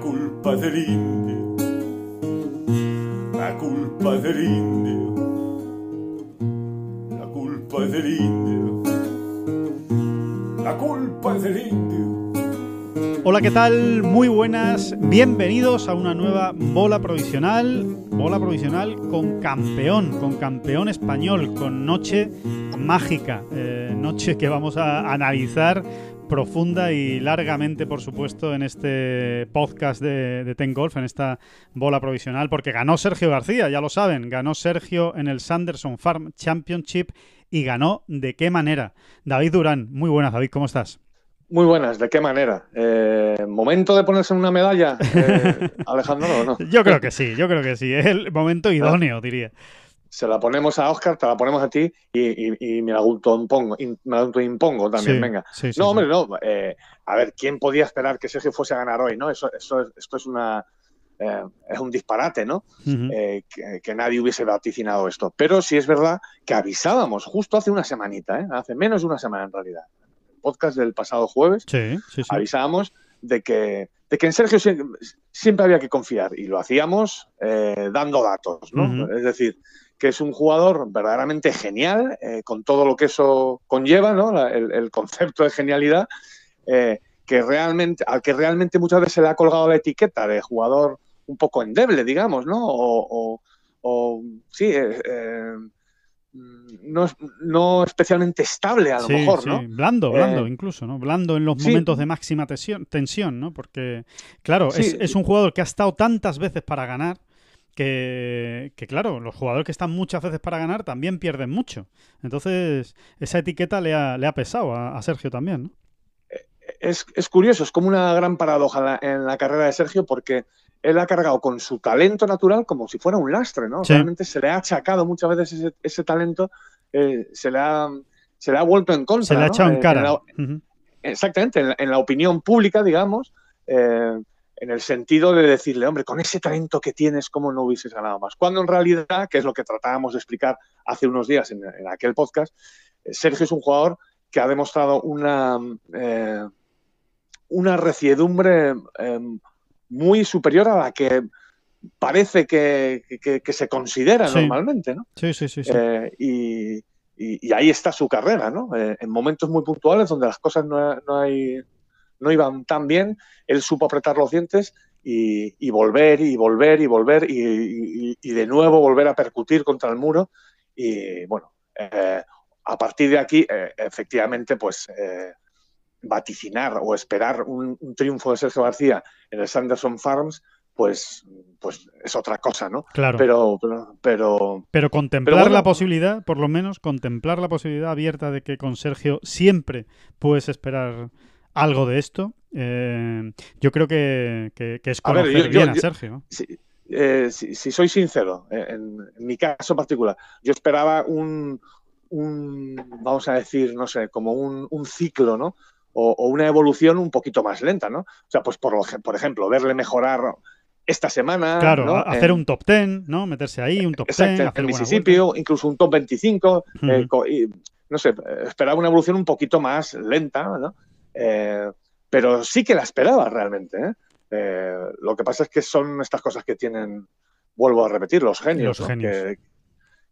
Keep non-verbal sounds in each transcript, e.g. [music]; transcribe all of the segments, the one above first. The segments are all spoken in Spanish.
La culpa del indio, la culpa del indio, la culpa del indio, la culpa del indio. Hola, ¿qué tal? Muy buenas, bienvenidos a una nueva bola provisional, bola provisional con campeón, con campeón español, con noche mágica, eh, noche que vamos a analizar profunda y largamente, por supuesto, en este podcast de, de, Ten Golf, en esta bola provisional, porque ganó Sergio García, ya lo saben, ganó Sergio en el Sanderson Farm Championship y ganó de qué manera. David Durán, muy buenas, David, ¿cómo estás? Muy buenas, ¿de qué manera? Eh, ¿Momento de ponerse una medalla, eh, [laughs] Alejandro, o no? Yo creo que sí, yo creo que sí, es el momento idóneo, diría se la ponemos a Oscar, te la ponemos a ti y, y, y me la autoimpongo, me la autoimpongo también, Sí, venga. sí, sí, no, hombre, no. eh, a ver, ¿quién podía esperar que Sergio fuese a ganar hoy? ¿no? Eso, eso es, esto es una eh, es un disparate, ¿no? Eh, que, que nadie hubiese vaticinado esto. Pero sí es verdad que avisábamos justo hace una semanita, ¿eh? hace menos de una semana en realidad. El podcast del pasado jueves Sí, sí, sí. avisábamos de que, de que en Sergio sie- siempre había que confiar y lo hacíamos eh, dando datos, ¿no? Es decir, que es un jugador verdaderamente genial, eh, con todo lo que eso conlleva, ¿no? La- el, el concepto de genialidad, eh, que realmente, al que realmente muchas veces se le ha colgado la etiqueta de jugador un poco endeble, digamos, ¿no? O, o- o, sí, eh, eh, no, no especialmente estable a lo Sí, mejor, sí, ¿no? Blando, blando incluso, ¿no? Blando en los sí. momentos de máxima tensión, tensión, ¿no? Porque, claro, es, es un jugador que ha estado tantas veces para ganar que, que, claro, los jugadores que están muchas veces para ganar también pierden mucho. Entonces, esa etiqueta le ha, le ha pesado a, a Sergio también, ¿no? es, es curioso, es como una gran paradoja en la, carrera de Sergio porque él ha cargado con su talento natural como si fuera un lastre, ¿no? Sí. Realmente se le ha achacado muchas veces ese, ese talento, eh, se, le ha, se le ha vuelto en contra. Se le ha ¿no? echado en Eh, cara. la- exactamente, en la, en la opinión pública, digamos, eh, en el sentido de decirle, hombre, con ese talento que tienes, ¿cómo no hubieses ganado más? Cuando en realidad, que es lo que tratábamos de explicar hace unos días en, en aquel podcast, eh, Sergio es un jugador que ha demostrado una, eh, una reciedumbre eh, muy superior a la que parece que, que- que se considera Sí. normalmente, ¿no? Sí, sí, sí. sí. Eh, y, y- y ahí está su carrera, ¿no? En momentos muy puntuales donde las cosas no, no hay- no iban tan bien, él supo apretar los dientes y, y volver y volver y volver y, y- y de nuevo volver a percutir contra el muro. Y bueno, eh, a partir de aquí, eh, efectivamente, pues eh, vaticinar o esperar un, un triunfo de Sergio García en el Sanderson Farms, pues, pues es otra cosa, ¿no? claro. Pero, pero, pero Pero contemplar Pero bueno. la posibilidad, por lo menos, contemplar la posibilidad abierta de que con Sergio siempre puedes esperar algo de esto, eh, yo creo que, que- que es A ver, conocer yo- bien a Sergio. eh, si- si soy sincero, eh, en, en mi caso particular, yo esperaba un, un, vamos a decir, no sé, como un, un ciclo, ¿no? O, o una evolución un poquito más lenta, ¿no? O sea, pues por, por ejemplo, verle mejorar esta semana. Claro, hacer En- un top ten, ¿no? Meterse ahí, un top Exacto, hacer en Mississippi, incluso un top 25, eh, y, no sé, esperaba una evolución un poquito más lenta, ¿no? Eh, pero sí que la esperaba realmente. ¿eh? Eh, lo que pasa es que son estas cosas que tienen, vuelvo a repetir, los genios, Los ¿no? genios. Que,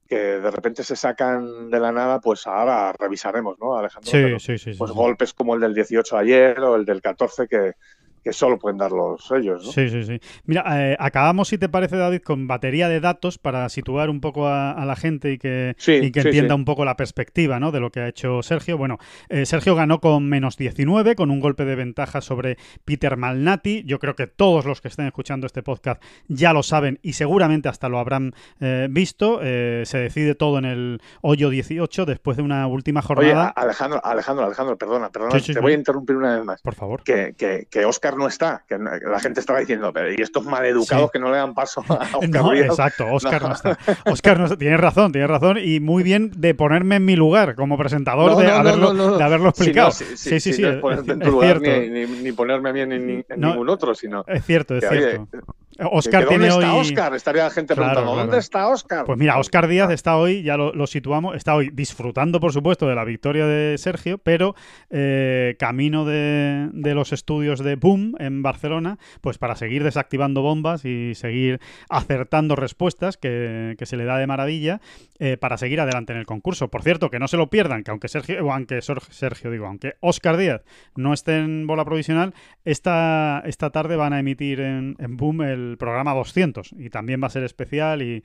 que de repente se sacan de la nada, pues ahora revisaremos, ¿no, Alejandro? Sí, Pero, sí, sí. pues golpes como el del 18 ayer o el del 14 que, que solo pueden dar los ellos, ¿no? Sí, sí, sí. Mira, eh, acabamos, si te parece, David, con batería de datos para situar un poco a, a la gente y que, Sí, y que sí, entienda sí. un poco la perspectiva ¿no? de lo que ha hecho Sergio. Bueno, eh, Sergio ganó con menos 19, con un golpe de ventaja sobre Peter Malnati. Yo creo que todos los que estén escuchando este podcast ya lo saben y seguramente hasta lo habrán eh, visto. Se decide todo en el hoyo 18 después de una última Oye, jornada. a- Alejandro, Alejandro, Alejandro, perdona, perdona, te voy a interrumpir una vez más. Por favor. que, que, que Oscar Oscar no está, que la gente estaba diciendo, pero y estos maleducados que no le dan paso a [laughs] Oscar no, Exacto, Oscar no. está. Oscar no está. [laughs] Tienes razón, tienes razón. Y muy bien de ponerme en mi lugar como presentador de, haberlo, de haberlo explicado. sí, sí, sí. No ponerte en tu lugar ni, ponerme a mí en, ningún otro, sino. Es cierto, es cierto. Oscar tiene ¿Dónde está Oscar? Estaría la gente preguntando, ¿dónde está Oscar? Pues mira, Oscar Díaz está hoy, ya lo, situamos, está hoy disfrutando, por supuesto, de la victoria de Sergio, pero eh, camino de, los estudios de Boom en Barcelona, pues para seguir desactivando bombas y seguir acertando respuestas, que, se le da de maravilla, eh, para seguir adelante en el concurso. Por cierto, que no se lo pierdan, que aunque Sergio, o aunque Sergio, digo, aunque Oscar Díaz no esté en bola provisional, esta, esta tarde van a emitir en Boom el programa 200 y también va a ser especial y,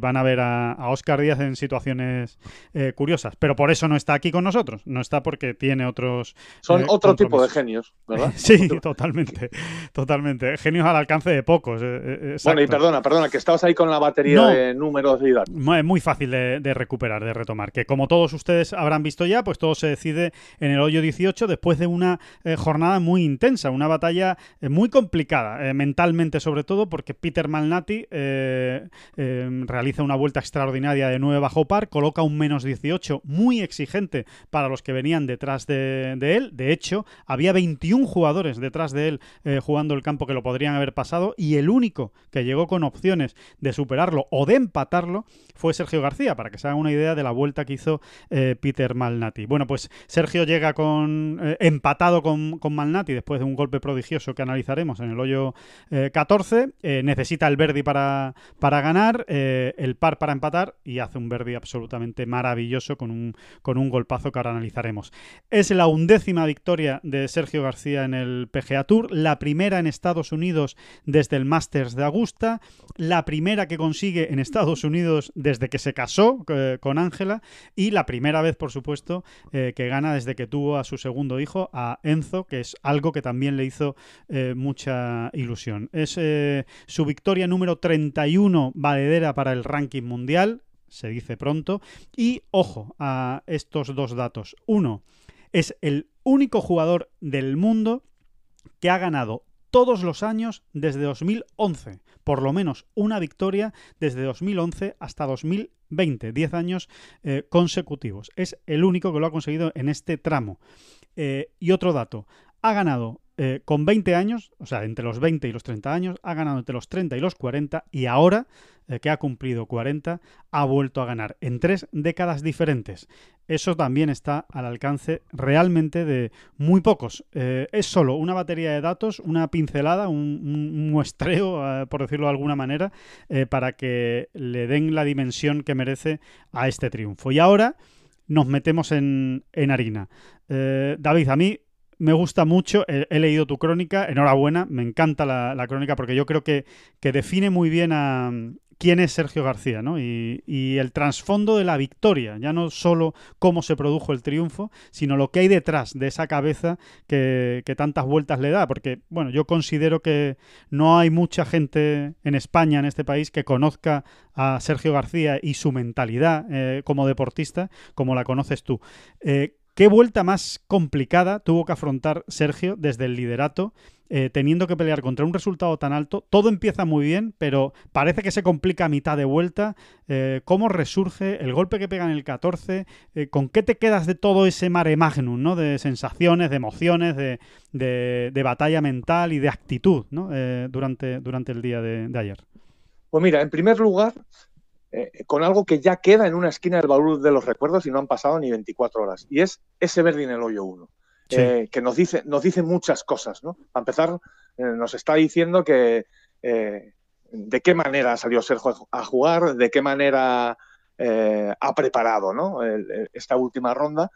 van a ver a, Oscar Díaz en situaciones eh, curiosas. Pero por eso no está aquí con nosotros, no está porque tiene otros... Son eh, otro tipo de genios, ¿verdad? [laughs] sí, totalmente, totalmente. Genios al alcance de pocos. Eh, bueno, y perdona, perdona, que estabas ahí con la batería de números y datos. Es muy fácil de, recuperar, de retomar. Que como todos ustedes habrán visto ya, pues todo se decide en el hoyo 18 después de una jornada muy intensa, una batalla muy complicada, mentalmente sobre todo porque Peter Malnati eh, eh, realiza una vuelta extraordinaria de 9 bajo par, coloca un menos 18 muy exigente para los que venían detrás de, él. De hecho, había 21 jugadores detrás de él eh, jugando el campo que lo podrían haber pasado y el único que llegó con opciones de superarlo o de empatarlo fue Sergio García, para que se hagan una idea de la vuelta que hizo Peter Malnati. Bueno, pues Sergio llega con empatado con, con Malnati después de un golpe prodigioso que analizaremos en el hoyo 14 eh, necesita el Verdi para, para ganar, eh, el par para empatar y hace un Verdi absolutamente maravilloso con un, con un golpazo que ahora analizaremos. Es la undécima victoria de Sergio García en el PGA Tour, la primera en Estados Unidos desde el Masters de Augusta, la primera que consigue en Estados Unidos desde que se casó eh, con Ángela y la primera vez, por supuesto, que gana desde que tuvo a su segundo hijo, a Enzo, que es algo que también le hizo mucha ilusión. Es su victoria número 31 valedera para el ranking mundial, se dice pronto, y ojo a estos dos datos. Uno, es el único jugador del mundo que ha ganado todos los años desde 2011, por lo menos una victoria desde 2011 hasta 2020, 10 años eh, consecutivos. Es el único que lo ha conseguido en este tramo. Eh, y otro dato, ha ganado eh, con 20 años, o sea, entre los 20 y los 30 años, ha ganado entre los 30 y los 40 y ahora, eh, que ha cumplido 40, ha vuelto a ganar en tres décadas diferentes. Eso también está al alcance realmente de muy pocos. Eh, es solo una batería de datos, una pincelada, un, muestreo, [laughs] por decirlo de alguna manera, para que le den la dimensión que merece a este triunfo. Y ahora nos metemos en, en harina. David, a mí me gusta mucho, he, leído tu crónica, enhorabuena, me encanta la, crónica porque yo creo que, define muy bien a quién es Sergio García, ¿no? Y, el trasfondo de la victoria, ya no solo cómo se produjo el triunfo, sino lo que hay detrás de esa cabeza que, tantas vueltas le da, porque, bueno, yo considero que no hay mucha gente en España, en este país, que conozca a Sergio García y su mentalidad eh, como deportista como la conoces tú. Eh, ¿Qué vuelta más complicada tuvo que afrontar Sergio desde el liderato, eh, teniendo que pelear contra un resultado tan alto? Todo empieza muy bien, pero parece que se complica a mitad de vuelta. Eh, ¿Cómo resurge el golpe que pega en el 14? Eh, ¿Con qué te quedas de todo ese mare magnum, ¿no? de sensaciones, de emociones, de, batalla mental y de actitud ¿no? durante, durante el día de, de ayer? Pues mira, en primer lugar, eh, con algo que ya queda en una esquina del baúl de los recuerdos y no han pasado ni 24 horas. Y es ese verde en el hoyo 1, eh, que nos dice, nos dice muchas cosas. ¿no? Para empezar, eh, nos está diciendo que de qué manera salió Sergio a jugar, de qué manera ha preparado ¿no? esta última ronda.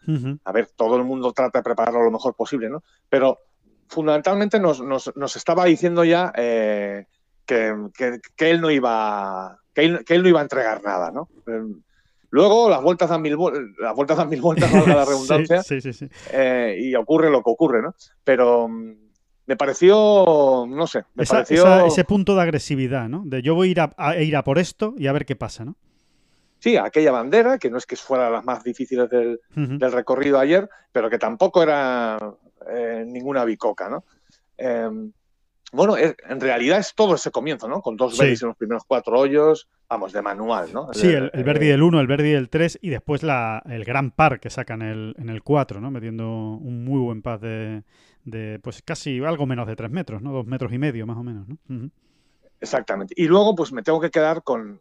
A ver, todo el mundo trata de prepararlo lo mejor posible, ¿no? pero fundamentalmente nos, nos, estaba diciendo ya que, que, él no iba que él, no iba a entregar nada, ¿no? Em, luego las vueltas dan mil, las vueltas dan mil vueltas, valga la [laughs] redundancia, sí, sí, sí, eh, y ocurre lo que ocurre, ¿no? Pero mm, me pareció, no sé, me pareció... ese punto de agresividad, ¿no? De yo voy a ir a, ir a por esto y a ver qué pasa, ¿no? Sí, aquella bandera, que no es que fuera las más difíciles del, del recorrido ayer, pero que tampoco era eh, ninguna bicoca, ¿no? Em, bueno, en realidad es todo ese comienzo, ¿no? Con dos verdis en los primeros cuatro hoyos, vamos, de manual, ¿no? Sí, el, el verdi del 1, el verdi del 3 y después la, el gran par que sacan el, en el 4, ¿no? Metiendo un muy buen par de, de, pues casi algo menos de 3 metros, ¿no? Dos metros y medio más o menos, ¿no? Exactamente. Y luego, pues me tengo que quedar con,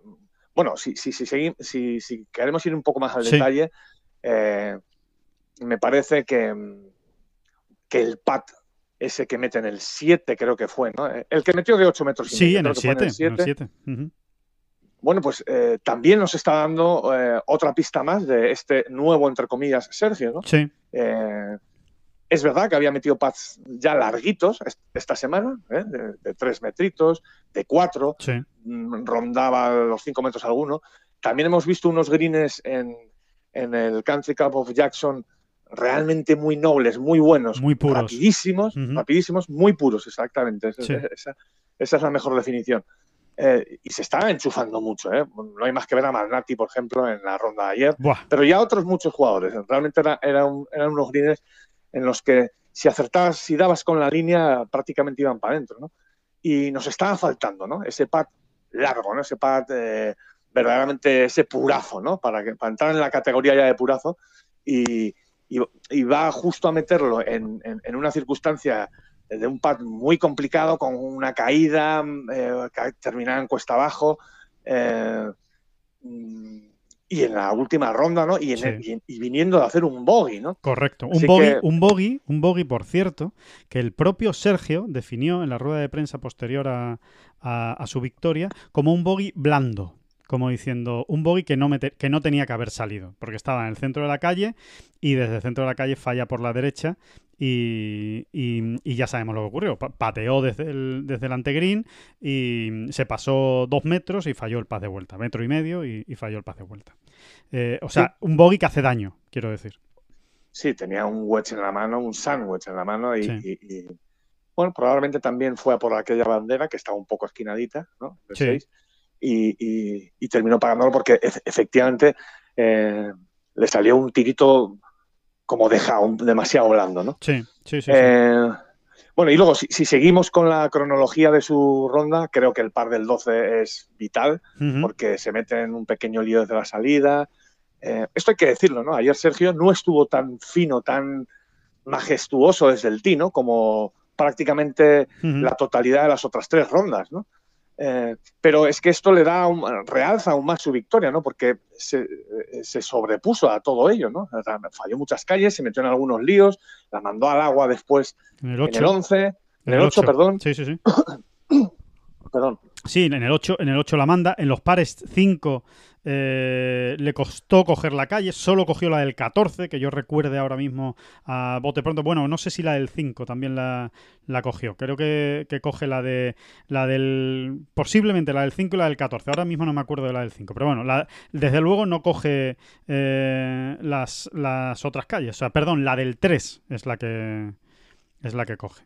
bueno, si, si, si, si, si queremos ir un poco más al detalle, eh, me parece que, que el pat ese que mete en el 7, creo que fue, ¿no? El que metió de 8 metros y sí, en el 7. Bueno, pues eh, también nos está dando eh, otra pista más de este nuevo, entre comillas, Sergio, ¿no? Sí. Eh, es verdad que había metido pads ya larguitos esta semana, de, de, 3 metritos, de 4, sí. Mm, rondaba los 5 metros alguno. También hemos visto unos greens en, en el Country Cup of Jackson realmente muy nobles, muy buenos, muy puros. rapidísimos, uh -huh. rapidísimos, muy puros, exactamente. Esa, Sí. esa, esa es la mejor definición. Eh, y se está enchufando mucho, ¿eh? No hay más que ver a Magnati, por ejemplo, en la ronda de ayer, Buah. pero ya otros muchos jugadores. Realmente era, era un, eran unos greens en los que si acertabas, si dabas con la línea, prácticamente iban para adentro, ¿no? Y nos estaba faltando, ¿no? Ese pad largo, ¿no? Ese pad eh, verdaderamente ese purazo, ¿no? Para, que, para entrar en la categoría ya de purazo y, y, y va justo a meterlo en, en, en, una circunstancia de un pad muy complicado, con una caída, eh, terminada en cuesta abajo, eh, y en la última ronda, ¿no? Y, en Sí. el- y- y viniendo de hacer un bogey, ¿no? Correcto. Un bogey, que- un bogey, un bogey, por cierto, que el propio Sergio definió en la rueda de prensa posterior a, a- a su victoria como un bogey blando. Como diciendo, un bogey que no, mete- que no tenía que haber salido, porque estaba en el centro de la calle y desde el centro de la calle falla por la derecha y, y- y ya sabemos lo que ocurrió. Pa- pateó desde el, desde el antegreen y se pasó dos metros y falló el paz de vuelta. Metro y medio y, y falló el paz de vuelta. Eh, o sea, un bogey que hace daño, quiero decir. Sí, tenía un wedge en la mano, un sandwich en la mano y, Sí. y- y, bueno, probablemente también fue a por aquella bandera que estaba un poco esquinadita, ¿no? De Sí. seis, y, y- y terminó pagándolo porque e- efectivamente eh, le salió un tirito como dejado, un- demasiado blando, ¿no? Sí, sí, sí. sí. Eh, bueno, y luego, si, si seguimos con la cronología de su ronda, creo que el par del 12 es vital, porque se mete en un pequeño lío desde la salida. Eh, esto hay que decirlo, ¿no? Ayer Sergio no estuvo tan fino, tan majestuoso desde el tino como prácticamente la totalidad de las otras tres rondas, ¿no? Eh, pero es que esto le da un, realza aún más su victoria, ¿no? Porque se, eh, se sobrepuso a todo ello, ¿no? Falló muchas calles, se metió en algunos líos, la mandó al agua después En el en 8. el 11, en el 8, perdón, Sí, sí, sí. [coughs] perdón. Sí, en el 8, en el 8 la manda. En los pares 5 eh, le costó coger la calle. Solo cogió la del 14, que yo recuerde ahora mismo a bote pronto. Bueno, no sé si la del 5 también la, la cogió. Creo que, que coge la de la del. Posiblemente la del 5 y la del 14. Ahora mismo no me acuerdo de la del 5. Pero bueno, la- desde luego no coge eh, las, las otras calles. O sea, perdón, la del 3 es la que es la que coge.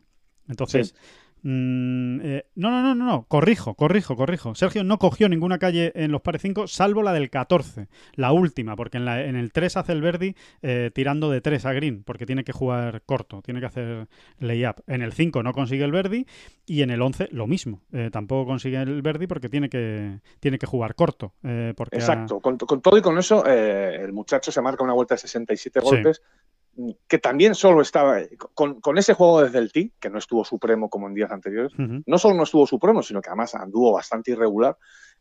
Entonces. Mm, eh, no, no, no, no, no, corrijo, corrijo, corrijo. Sergio no cogió ninguna calle en los pares 5, salvo la del 14, la última, porque en, la- en el 3 hace el Verdi eh, tirando de 3 a Green, porque tiene que jugar corto, tiene que hacer layup. En el 5 no consigue el Verdi y en el 11 lo mismo. eh, tampoco consigue el Verdi porque tiene que, tiene que jugar corto. eh, porque ha- Exacto, con, con todo y con eso, eh, el muchacho se marca una vuelta de 67 Sí. golpes, mm, que también solo estaba, con, con ese juego desde el tee, que no estuvo supremo como en días anteriores, no solo no estuvo supremo, sino que además anduvo bastante irregular.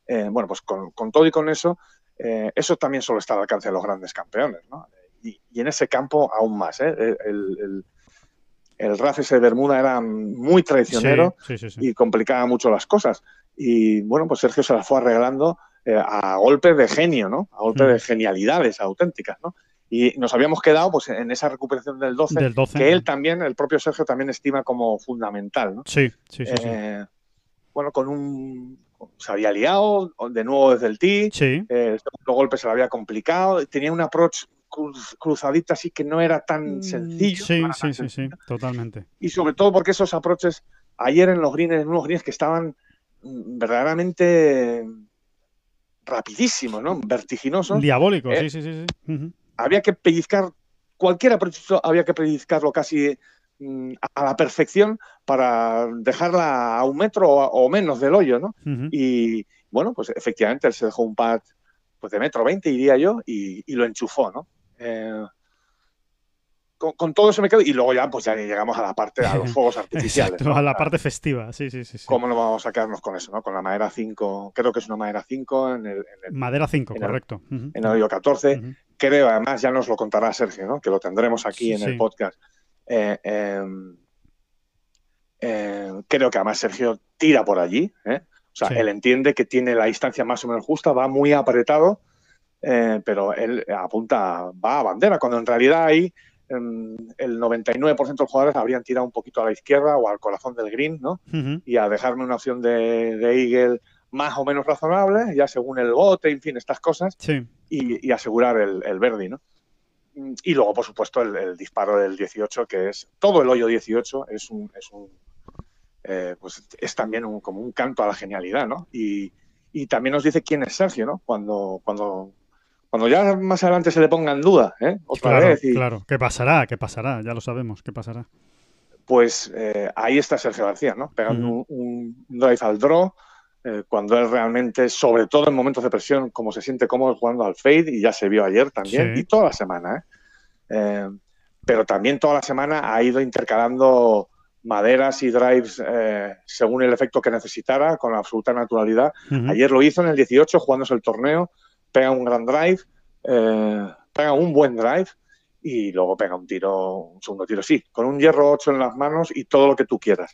Eh, bueno, pues con, con todo y con eso, eh, eso también solo está al alcance de los grandes campeones, ¿no? Y, y en ese campo aún más, ¿eh? El, el, el RAF ese de Bermuda era muy traicionero Sí, sí, sí, sí. y complicaba mucho las cosas. Y bueno, pues Sergio se las fue arreglando eh, a golpe de genio, ¿no? A golpe de genialidades auténticas, ¿no? Y nos habíamos quedado pues en esa recuperación del 12, Del 12. que él también, el propio Sergio también estima como fundamental, ¿no? Sí, sí, sí. sí. Eh, bueno, con un... Se había liado de nuevo desde el tee, Sí, eh, el segundo golpe se le había complicado, tenía un approach cruz- cruzadita así que no era tan sencillo. Mm, Sí, era sí, sí, sí, sencillo. totalmente. Y sobre todo porque esos approaches ayer en los greens, en unos greens que estaban mm, verdaderamente rapidísimos, ¿no? Vertiginosos. Diabólico, Eh, sí, sí, sí. sí. Había que pellizcar, cualquier approach había que pellizcarlo casi mm, a la perfección para dejarla a un metro o, menos del hoyo, ¿no? Y bueno, pues efectivamente él se dejó un pad pues de metro veinte, diría yo, y, lo enchufó, ¿no? Eh, con, todo eso me quedo y luego ya pues ya llegamos a la parte a los [laughs] fuegos artificiales a la parte festiva sí sí sí, cómo no vamos a quedarnos con eso no con la madera 5 creo que es una madera 5 en el, madera 5 correcto. En el hoyo 14 creo además ya nos lo contará Sergio no que lo tendremos aquí en el podcast. Eh, em, eh, creo que además Sergio tira por allí ¿eh? o sea él entiende que tiene la distancia más o menos justa va muy apretado pero él apunta va a bandera cuando en realidad hay el 99% de los jugadores habrían tirado un poquito a la izquierda o al corazón del green, ¿no? Y a dejarme una opción de, de, Eagle más o menos razonable, ya según el bote, en fin, estas cosas, y, asegurar el, el verde, ¿no? Y luego, por supuesto, el, disparo del 18, que es todo el hoyo 18, es un, es un eh, pues es también un, como un canto a la genialidad, ¿no? Y, y también nos dice quién es Sergio, ¿no? Cuando, cuando cuando ya más adelante se le ponga en duda, ¿eh? Otra vez. Claro, ¿qué pasará? ¿Qué pasará? Ya lo sabemos, ¿qué pasará? Pues eh, ahí está Sergio García, ¿no? Pegando un, drive al draw, eh, cuando él realmente, sobre todo en momentos de presión, como se siente cómodo jugando al fade, y ya se vio ayer también, y toda la semana, ¿eh? pero también toda la semana ha ido intercalando maderas y drives según el efecto que necesitara, con absoluta naturalidad. Ayer lo hizo en el 18, jugándose el torneo, pega un gran drive, eh, pega un buen drive y luego pega un tiro, un segundo tiro, sí, con un hierro 8 en las manos y todo lo que tú quieras.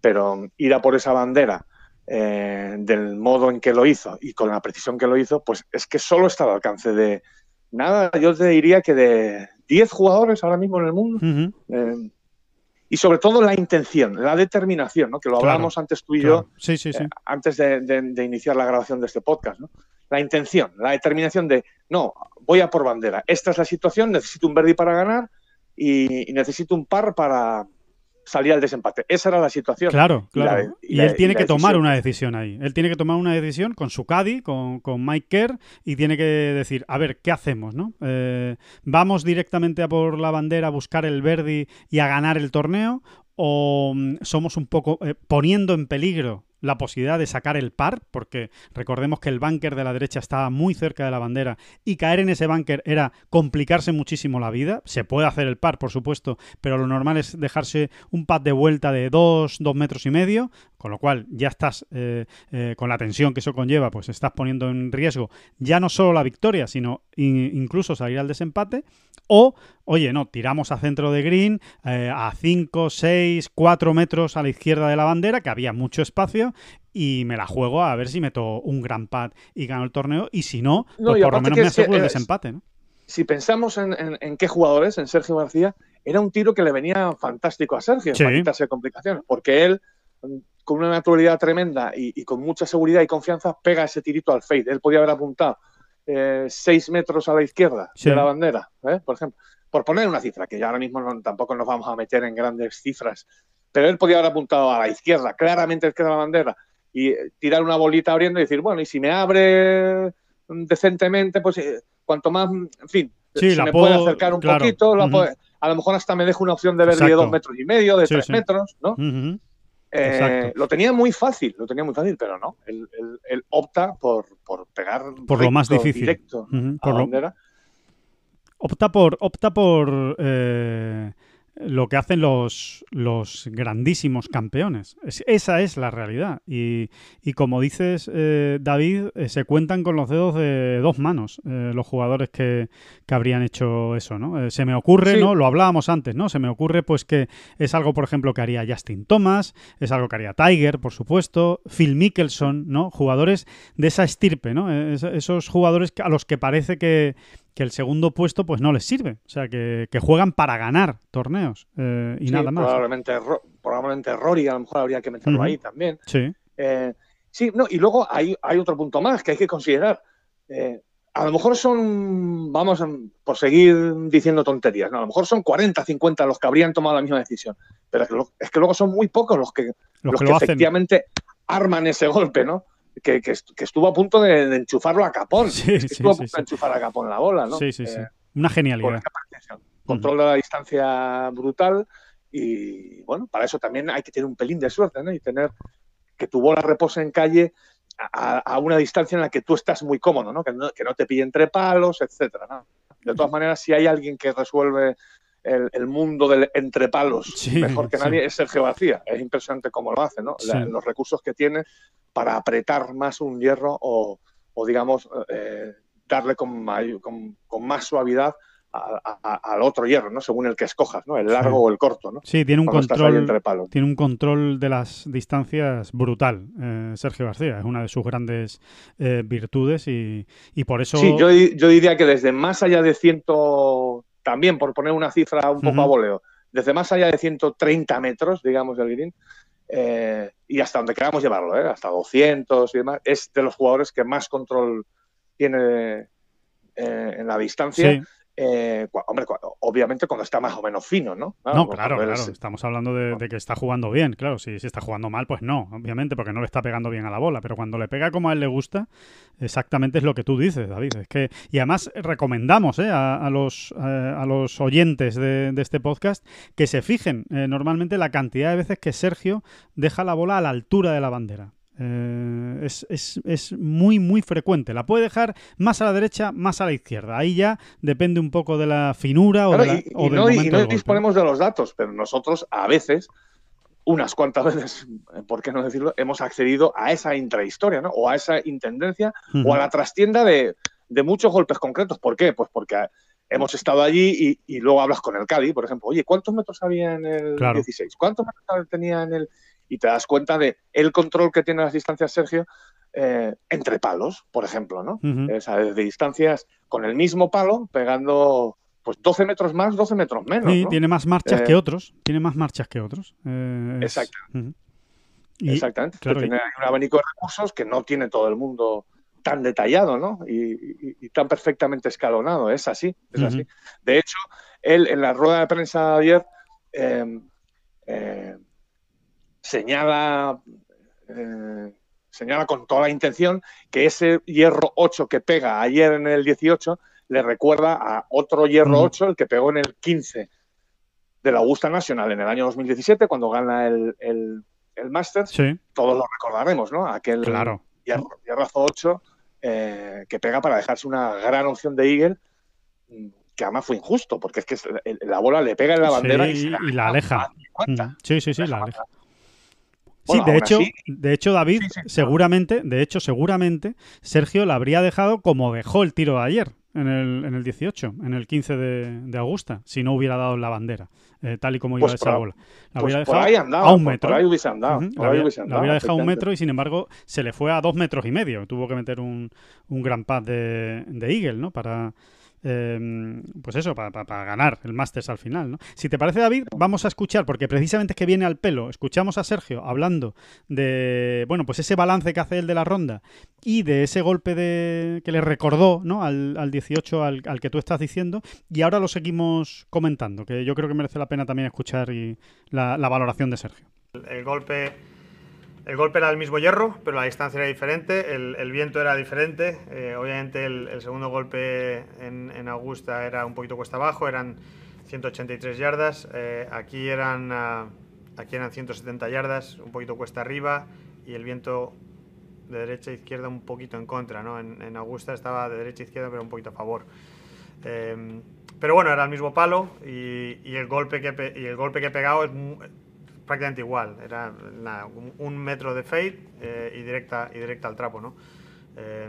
Pero ir a por esa bandera eh, del modo en que lo hizo y con la precisión que lo hizo, pues es que solo está al alcance de nada, yo te diría que de 10 jugadores ahora mismo en el mundo. Eh, y sobre todo la intención, la determinación, ¿no? que lo hablábamos antes tú y yo, antes de, de, iniciar la grabación de este podcast. ¿no? la intención, la determinación de, no, voy a por bandera. Esta es la situación, necesito un verde para ganar y, necesito un par para salir al desempate. Esa era la situación. Claro, claro. Y, él tiene que tomar una decisión ahí. Él tiene que tomar una decisión con su caddy, con, Mike Kerr, y tiene que decir, a ver, ¿qué hacemos? ¿no? Eh, ¿Vamos directamente a por la bandera, a buscar el verde y a ganar el torneo? ¿O mm, somos un poco eh, poniendo en peligro la posibilidad de sacar el par, porque recordemos que el bunker de la derecha estaba muy cerca de la bandera y caer en ese bunker era complicarse muchísimo la vida. Se puede hacer el par, por supuesto, pero lo normal es dejarse un pad de vuelta de dos, dos metros y medio, con lo cual ya estás eh, eh, con la tensión que eso conlleva, pues estás poniendo en riesgo ya no solo la victoria, sino incluso salir al desempate. O, oye, no, tiramos a centro de green, eh, a 5, 6, 4 metros a la izquierda de la bandera, que había mucho espacio, y me la juego a ver si meto un gran pad y gano el torneo, y si no, pues por lo menos me aseguro el desempate, ¿no? Si pensamos en, qué jugadores, en Sergio García, era un tiro que le venía fantástico a Sergio para quitarse complicaciones, porque él, con una naturalidad tremenda y, con mucha seguridad y confianza, pega ese tirito al fade. Él podía haber apuntado eh, seis metros a la izquierda de la bandera, ¿eh? por ejemplo, por poner una cifra, que ya ahora mismo tampoco nos vamos a meter en grandes cifras, pero él podía haber apuntado a la izquierda, claramente izquierda de la bandera, y eh, tirar una bolita abriendo y decir, bueno, y si me abre decentemente, pues cuanto más, en fin, si me puede acercar un poquito, a lo mejor hasta me dejo una opción de ver de dos metros y medio, de tres metros, ¿no? Eh, lo tenía muy fácil, lo tenía muy fácil, pero no. Él, opta por, por, pegar por lo más difícil. directo por bandera. Opta por, opta por eh, lo que hacen los, los grandísimos campeones. esa es la realidad. Y, como dices, eh, David, eh, se cuentan con los dedos de dos manos eh, los jugadores que, que, habrían hecho eso, ¿no? se me ocurre, ¿no? Lo hablábamos antes, ¿no? Se me ocurre pues que es algo, por ejemplo, que haría Justin Thomas, es algo que haría Tiger, por supuesto, Phil Mickelson, ¿no? Jugadores de esa estirpe, ¿no? esos jugadores a los que parece que que el segundo puesto pues no les sirve. O sea, que, juegan para ganar torneos eh, y nada más. Probablemente, probablemente Rory a lo mejor habría que meterlo ahí también. Sí. Eh, sí, no, y luego hay, hay otro punto más que hay que considerar. Eh, a lo mejor son, vamos, por seguir diciendo tonterías, ¿no? a lo mejor son 40, 50 los que habrían tomado la misma decisión, pero es que, luego son muy pocos los que, los, que, efectivamente arman ese golpe, ¿no? Que, estuvo a punto de, enchufarlo a Capón. estuvo a punto de enchufar a Capón la bola, ¿no? Sí, sí, sí. Eh, Una genialidad. Control de la distancia brutal y bueno, para eso también hay que tener un pelín de suerte, ¿no? Y tener que tu bola repose en calle a, una distancia en la que tú estás muy cómodo, ¿no? Que no, que no te pille entre palos, etcétera, De todas maneras, si hay alguien que resuelve el, mundo del entre palos mejor que nadie es Sergio García. Es impresionante cómo lo hace, ¿no? los recursos que tiene para apretar más un hierro o, digamos, eh, darle con, con, más suavidad al otro hierro, ¿no? Según el que escojas, ¿no? El largo o el corto, ¿no? Sí, tiene un control. Tiene un control de las distancias brutal, eh, Sergio García. Es una de sus grandes eh, virtudes y, por eso. Sí, yo, yo, diría que desde más allá de ciento, también por poner una cifra un poco a voleo, desde más allá de 130 metros, digamos, del green, eh, y hasta donde queramos llevarlo, hasta 200 y demás, es de los jugadores que más control tiene en la distancia. Eh, hombre, obviamente cuando está más o menos fino, ¿no? no, claro, claro. Estamos hablando de, que está jugando bien, claro. Si, si está jugando mal, pues no, obviamente, porque no le está pegando bien a la bola. Pero cuando le pega como a él le gusta, exactamente es lo que tú dices, David. Es que, y además recomendamos eh, a, los, eh, a los oyentes de, este podcast que se fijen normalmente la cantidad de veces que Sergio deja la bola a la altura de la bandera. Eh, es, es, es, muy, muy frecuente. La puede dejar más a la derecha, más a la izquierda. Ahí ya depende un poco de la finura o, de la, y, no, y no disponemos de los datos, pero nosotros a veces, unas cuantas [laughs] veces, ¿por qué no decirlo?, hemos accedido a esa intrahistoria, ¿no? O a esa intendencia o a la trastienda de, de, muchos golpes concretos. ¿Por qué? Pues porque hemos estado allí y, luego hablas con el Cali, por ejemplo, oye, ¿cuántos metros había en el 16? ¿Cuántos metros tenía en el y te das cuenta de el control que tiene las distancias Sergio eh, entre palos, por ejemplo, ¿no? de distancias con el mismo palo pegando pues 12 metros más, 12 metros menos. Sí, tiene más marchas que eh, otros, tiene más marchas que otros. Eh, exacto. Exactamente. tiene un abanico de recursos que no tiene todo el mundo tan detallado, ¿no? Y, tan perfectamente escalonado. Es así, es así. De hecho, él en la rueda de prensa ayer señala, eh, señala con toda la intención que ese hierro 8 que pega ayer en el 18 le recuerda a otro hierro 8, el que pegó en el 15 de la Augusta Nacional en el año 2017, cuando gana el, el, Masters. Todos lo recordaremos, ¿no? Aquel claro. hierro, 8 eh, que pega para dejarse una gran opción de Eagle que además fue injusto, porque es que la bola le pega en la bandera y, la aleja. Sí, sí, sí, la aleja sí, de hecho, de hecho, David, seguramente, de hecho, seguramente, Sergio la habría dejado como dejó el tiro de ayer, en el, en el 18, en el 15 de, de Augusta, si no hubiera dado la bandera, eh, tal y como iba pues esa bola. La pues habría dejado a un metro. Por ahí hubiese andado. la, habría, dejado a un metro y, sin embargo, se le fue a dos metros y medio. Tuvo que meter un, un gran pad de, de Eagle, ¿no? Para, Em, pues eso, para, ganar el Masters al final, ¿no? Si te parece, David, vamos a escuchar, porque precisamente es que viene al pelo, escuchamos a Sergio hablando de, bueno, pues ese balance que hace él de la ronda y de ese golpe de que le recordó, ¿no? Al, al 18 al, que tú estás diciendo, y ahora lo seguimos comentando, que yo creo que merece la pena también escuchar y la, valoración de Sergio. el golpe el golpe era el mismo hierro, pero la distancia era diferente, el, viento era diferente. Eh, obviamente el, segundo golpe en, Augusta era un poquito cuesta abajo, eran 183 yardas. Eh, aquí, eran, uh, aquí eran 170 yardas, un poquito cuesta arriba y el viento de derecha a izquierda un poquito en contra. ¿no? En, Augusta estaba de derecha a izquierda, pero un poquito a favor. Eh, pero bueno, era el mismo palo y, el, golpe que, y el golpe que he pegado es prácticamente igual. Era un, metro de fade eh, y, directa, y directa al trapo, ¿no? Eh,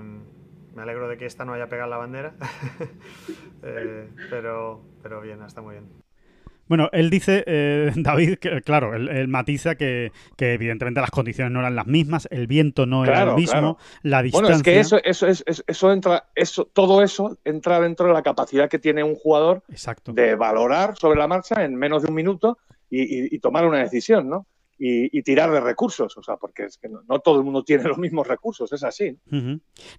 me alegro de que esta no haya pegado la bandera, [laughs] eh, pero, pero bien, está muy bien. Bueno, él dice, [laughs] David, que claro, él, matiza que, evidentemente las condiciones no eran las mismas, el viento no era el mismo, la distancia. Bueno, es que eso, eso, eso, eso entra, eso, todo eso entra dentro de la capacidad que tiene un jugador de valorar sobre la marcha en menos de un minuto y, tomar una decisión, ¿no? Y, tirar de recursos, o sea, porque es que no, todo el mundo tiene [laughs] los mismos recursos, es así.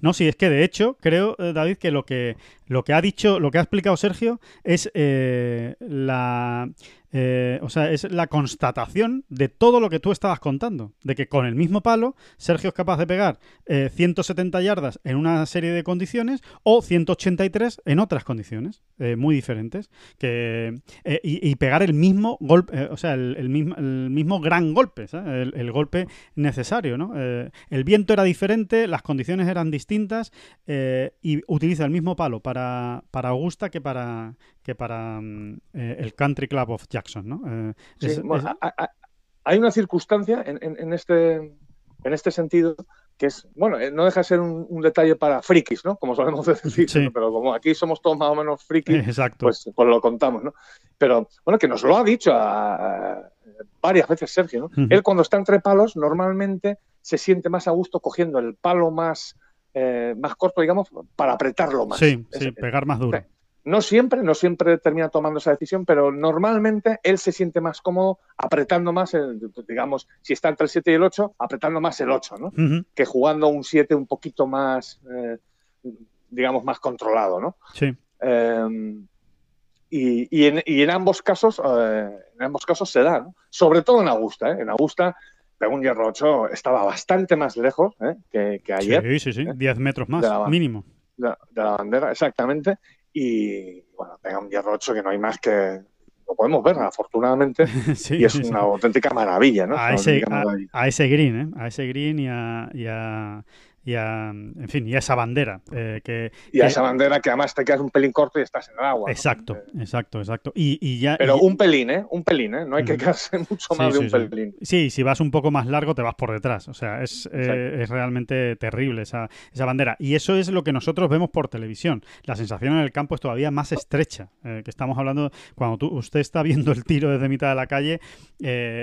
No, sí, es que de hecho creo, eh, David, que lo que lo que ha dicho, lo que ha explicado Sergio es eh, la eh, o sea, es la constatación de todo lo que tú estabas contando, de que con el mismo palo Sergio es capaz de pegar 170 yardas en una serie de condiciones o 183 en otras condiciones muy diferentes, que, y, pegar el mismo golpe, o sea, el, mismo, el mismo gran golpe, el, el, golpe necesario, ¿no? el viento era diferente, las condiciones eran distintas y utiliza el mismo palo para, para Augusta que para, que para mm, eh, el Country Club of Jackson, ¿no? Eh, hay una circunstancia en, este, en este sentido que es, bueno, eh, no deja de ser un, detalle para frikis, ¿no? Como solemos [laughs] decir, pero como aquí somos todos más o menos frikis, Pues, pues, lo contamos, ¿no? Pero, bueno, que nos lo ha dicho varias veces Sergio, ¿no? Él cuando está entre palos normalmente se siente más a gusto cogiendo el palo más, más corto, digamos, para apretarlo más. Sí, sí, pegar más duro. No siempre, no siempre termina tomando esa decisión, pero normalmente él se siente más cómodo apretando más, digamos, si está entre el 7 y el 8, apretando más el 8, ¿no? Que jugando un 7 un poquito más, eh, digamos, más controlado, ¿no? Sí. Em, y, en, ambos casos, eh, en ambos casos se da, ¿no? Sobre todo en Augusta, ¿eh? En Augusta, un Hierro 8 estaba bastante más lejos que, ayer. Sí, sí, sí, 10 metros más, mínimo. de la bandera, exactamente y bueno, tenga un hierro 8 que no hay más que lo podemos ver, afortunadamente, [laughs] y es una auténtica maravilla, ¿no? A ese, a, ese, green, ¿eh? A ese green y a, y a, y a, en fin, y a esa bandera. Eh, que, y a esa bandera que además te quedas un pelín corto y estás en el agua. Exacto, exacto, exacto. Y, ya, Pero un pelín, ¿eh? Un pelín, ¿eh? No hay que quedarse [laughs] mucho más de un pelín. Sí. si vas un poco más largo te vas por detrás. O sea, es, eh, es realmente terrible esa, esa, bandera. Y eso es lo que nosotros vemos por televisión. La sensación en el campo es todavía más estrecha. Eh, que estamos hablando, cuando tú, usted está viendo el tiro desde mitad de la calle,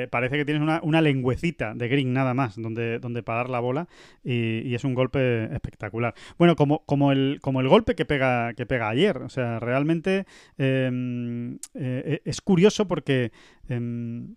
parece que tienes una, una lengüecita de green nada más donde, donde parar la bola y, y es un golpe espectacular. Bueno, como, como, el, como el golpe que pega, que pega ayer. O sea, realmente em, eh, es curioso porque em,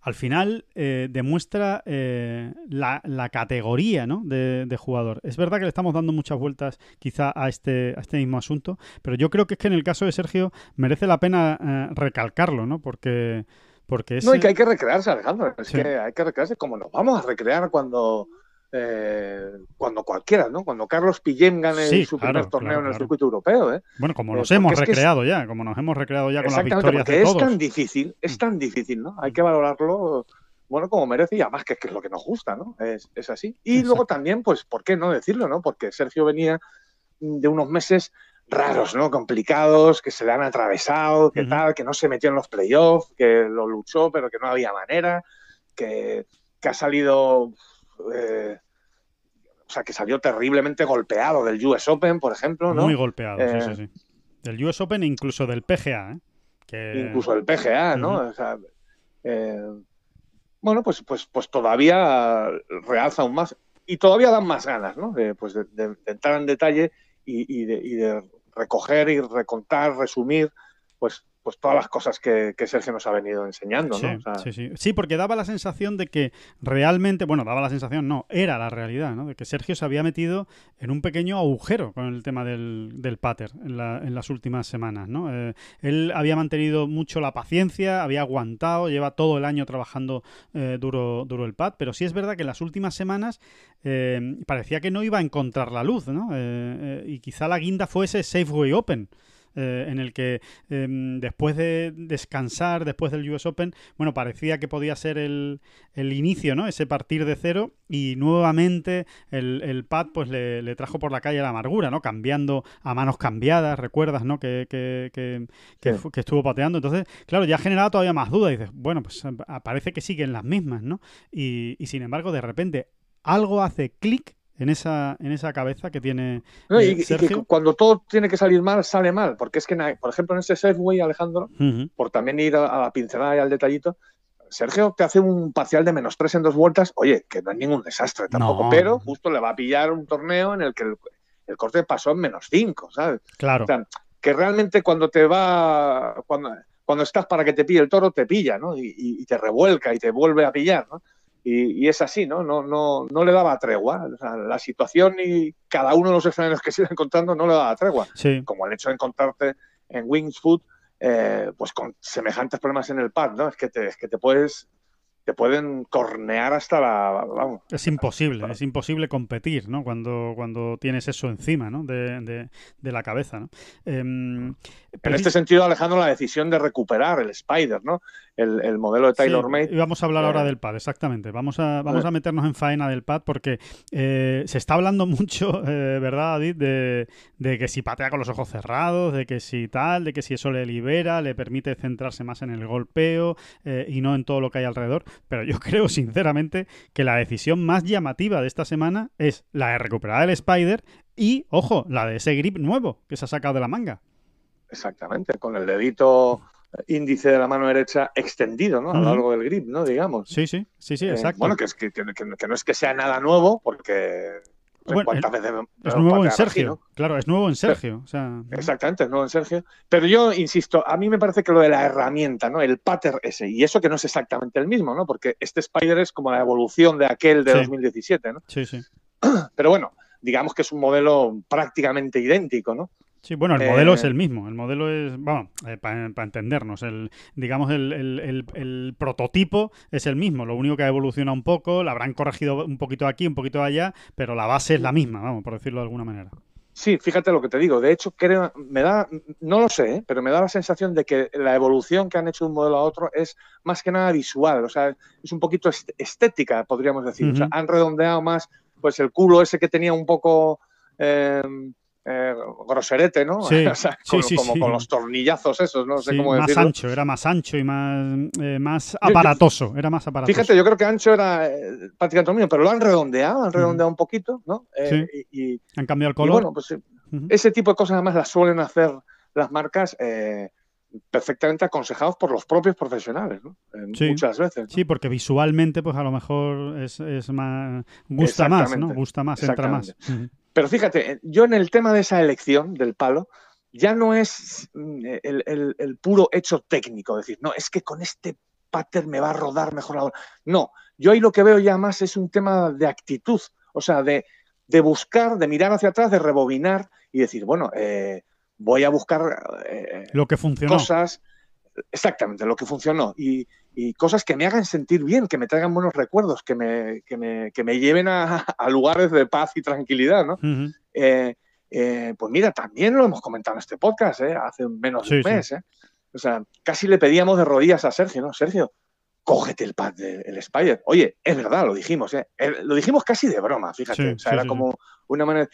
al final eh, demuestra eh, la, categoría de, jugador. Es verdad que le estamos dando muchas vueltas quizá a este, a este mismo asunto, pero yo creo que es que en el caso de Sergio merece la pena recalcarlo, ¿no? Porque... Porque No, y que hay que recrearse, Alejandro. Es que hay que recrearse como nos vamos a recrear cuando eh, cuando cualquiera, ¿no? Cuando Carlos Pillem gane su primer torneo en el circuito europeo, ¿eh? Bueno, como nos hemos recreado ya, como nos hemos recreado ya con las victorias de todos. es tan difícil, es tan difícil, ¿no? Hay que valorarlo, bueno, como merece y además que, es lo que nos gusta, ¿no? Es, es así. Y luego también, pues, ¿por qué no decirlo, no? Porque Sergio venía de unos meses raros, ¿no? Complicados, que se le han atravesado, que tal, que no se metió en los playoffs, que lo luchó, pero que no había manera, que, que ha salido eh, o sea, que salió terriblemente golpeado del US Open, por ejemplo, ¿no? Muy golpeado, sí, sí, eh, sí. Del US Open e incluso del PGA, ¿eh? Incluso del PGA, ¿no? o sea, bueno, pues, pues, pues todavía realza aún más y todavía dan más ganas, ¿no? De, pues de, entrar en detalle y, de, y, de, recoger y recontar, resumir, pues pues todas las cosas que, Sergio nos ha venido enseñando, ¿no? Sí, sí, sí. porque daba la sensación de que realmente, bueno, daba la sensación, no, era la realidad, ¿no? De que Sergio se había metido en un pequeño agujero con el tema del, del pater en, las últimas semanas, ¿no? Eh, él había mantenido mucho la paciencia, había aguantado, lleva todo el año trabajando eh, duro, duro el pad, pero sí es verdad que en las últimas semanas eh, parecía que no iba a encontrar la luz, ¿no? y quizá la guinda fuese Safeway Open. Eh, en el que em, después de descansar, después del US Open, bueno, parecía que podía ser el, el inicio, ¿no? Ese partir de cero y nuevamente el, el pad pues le, trajo por la calle la amargura, ¿no? Cambiando a manos cambiadas, recuerdas, ¿no? Que, que, que, que, estuvo pateando. Entonces, claro, ya ha generado todavía más dudas. Y dices, bueno, pues parece que siguen las mismas, ¿no? Y, y sin embargo, de repente algo hace clic en esa, en esa cabeza que tiene y, eh, que cuando todo tiene que salir mal, sale mal. Porque es que, por ejemplo, en ese Safeway, Alejandro, por también ir a, la pincelada y al detallito, Sergio te hace un parcial de menos tres en dos vueltas. Oye, que no es ningún desastre tampoco, pero justo le va a pillar un torneo en el que el, corte pasó en menos cinco, ¿sabes? Claro. O sea, que realmente cuando te va, cuando, cuando estás para que te pille el toro, te pilla, ¿no? Y, y, te revuelca y te vuelve a pillar, ¿no? Y, es así, ¿no? No, no, no le daba tregua. la situación y cada uno de los escenarios que se iba encontrando no le daba tregua. Como el hecho de encontrarte en Wings Food eh, pues con semejantes problemas en el pad, ¿no? Es que te, es que te puedes te pueden cornear hasta la. Vamos, es imposible, es imposible competir, ¿no? Cuando, cuando tienes eso encima, ¿no? De, de, la cabeza, ¿no? Em, en este sentido, Alejandro, la decisión de recuperar el Spider, ¿no? El, modelo de Taylor Made. Y vamos a hablar ahora eh, del pad, exactamente. Vamos a, vamos a meternos en faena del pad porque eh, se está hablando [laughs] mucho, eh, ¿verdad, David? De, de, que si patea con los ojos cerrados, de que si tal, de que si eso le libera, le permite centrarse más en el golpeo y no en todo lo que hay alrededor pero yo [laughs] creo sinceramente que la decisión más llamativa de esta semana es la de recuperar el Spider y, ojo, la de ese grip nuevo que se ha sacado de la manga. Exactamente, con el dedito índice de la mano derecha extendido, ¿no? A lo largo del grip, ¿no? Digamos. Sí, sí, sí, sí, eh, exacto. bueno, que, es, que, no es que sea nada nuevo, porque es nuevo en Sergio, claro, es nuevo en Sergio. Exactamente, es nuevo en Sergio. Pero yo insisto, a mí me parece que lo de la herramienta, ¿no? El pattern ese, y eso que no es exactamente el mismo, ¿no? Porque este Spider es como la evolución de aquel de 2017, ¿no? Sí, sí. [clears throat] Pero bueno, digamos que es un modelo prácticamente idéntico, ¿no? Sí, bueno, el modelo es eh, el mismo. El modelo es, vamos, eh, para entendernos, el, digamos, el, prototipo es el mismo. Lo único que ha evolucionado un poco, la habrán corregido un poquito aquí, un poquito allá, pero la base es la misma, vamos, por decirlo de alguna manera. Sí, fíjate lo que te digo. De hecho, creo, me da, no lo sé, ¿eh? pero me da la sensación de que la evolución que han hecho de un modelo a otro es más que nada visual. O sea, es un poquito estética, podríamos decir. O sea, han redondeado más, pues el culo ese que tenía un poco eh, groserete, ¿no? Sí, [laughs] como, con los tornillazos esos, no sé cómo más ancho, era más ancho y más, eh, más aparatoso, era más aparatoso. Fíjate, yo creo que ancho era eh, prácticamente lo mismo, pero lo han redondeado, han redondeado un poquito, ¿no? Eh, y, han cambiado el color. bueno, pues ese tipo de cosas además las suelen hacer las marcas perfectamente aconsejados por los propios profesionales, ¿no? muchas veces. Sí, porque visualmente, pues a lo mejor es, más gusta más, ¿no? Gusta más, entra más. Pero fíjate, yo en el tema de esa elección del palo, ya no es mm, el, puro hecho técnico, decir, no, es que con este pattern me va a rodar mejor la No, yo ahí lo que veo ya más es un tema de actitud, o sea, de, buscar, de mirar hacia atrás, de rebobinar y decir, bueno, eh, voy a buscar eh, lo que funcionó. cosas, exactamente, lo que funcionó. Y, y cosas que me hagan sentir bien, que me traigan buenos recuerdos, que me, que me, que me lleven a, lugares de paz y tranquilidad, ¿no? Eh, eh, pues mira, también lo hemos comentado en este podcast, ¿eh? hace menos de un mes. O sea, casi le pedíamos de rodillas a Sergio, ¿no? Sergio, cógete el pad del Spider. Oye, es verdad, lo dijimos, ¿eh? lo dijimos casi de broma, fíjate. o sea, era como una manera.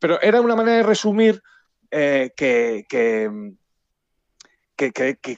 Pero era una manera de resumir que, que, que,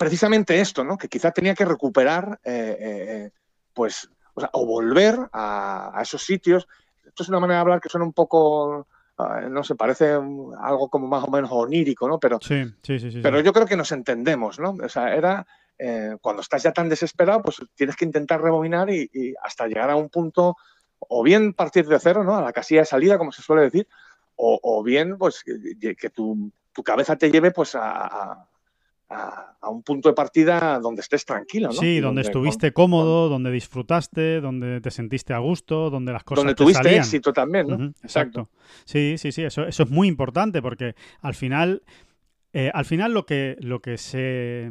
precisamente esto, ¿no? Que quizá tenía que recuperar, eh, eh, pues, o, volver a, esos sitios. Esto es una manera de hablar que suena un poco, ah, no sé, parece algo como más o menos onírico, ¿no? Pero, sí, sí, sí, pero yo creo que nos entendemos, ¿no? O sea, era eh, cuando estás ya tan desesperado, pues tienes que intentar rebobinar y, hasta llegar a un punto, o bien partir de cero, ¿no? A la casilla de salida, como se suele decir, o, bien, pues, que, tu, cabeza te lleve, pues, a a, un punto de partida donde estés tranquilo, ¿no? Sí, donde, estuviste cómodo, donde disfrutaste, donde te sentiste a gusto, donde las cosas donde te tuviste éxito también, ¿no? exacto. Sí, sí, sí, eso, eso es muy importante porque al final, eh, al final lo que, lo que se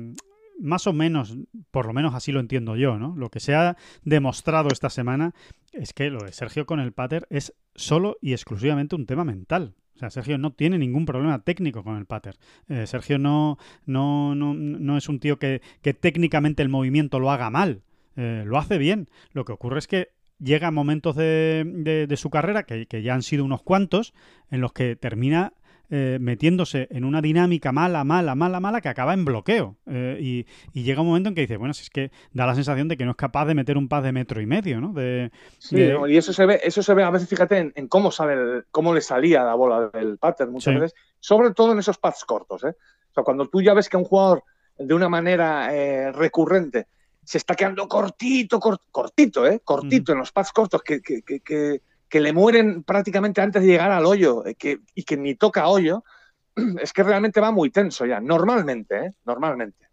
más o menos, por lo menos así lo entiendo yo, ¿no? Lo que se ha demostrado esta semana es que lo de Sergio con el pater es solo y exclusivamente un tema mental. O sea, Sergio no tiene ningún problema técnico con el pater. Eh, Sergio no, no, no, no, es un tío que, que, técnicamente el movimiento lo haga mal. Eh, lo hace bien. Lo que ocurre es que llega momentos de, de, su carrera, que, que, ya han sido unos cuantos, en los que termina eh, metiéndose en una dinámica mala, mala, mala, mala, que acaba en bloqueo. Eh, y, llega un momento en que dice, bueno, si es que da la sensación de que no es capaz de meter un pad de metro y medio, ¿no? De, sí, y eso se ve, eso se ve a veces, fíjate, en, cómo sale, cómo le salía la bola del pattern muchas veces, sobre todo en esos pads cortos, ¿eh? O sea, cuando tú ya ves que un jugador de una manera recurrente se está quedando cortito, cortito, ¿eh? Cortito en los pads cortos, que, que, que, que le mueren prácticamente antes de llegar al hoyo que, y que ni toca hoyo, [clears throat] es que realmente va muy tenso ya, normalmente, ¿eh? normalmente.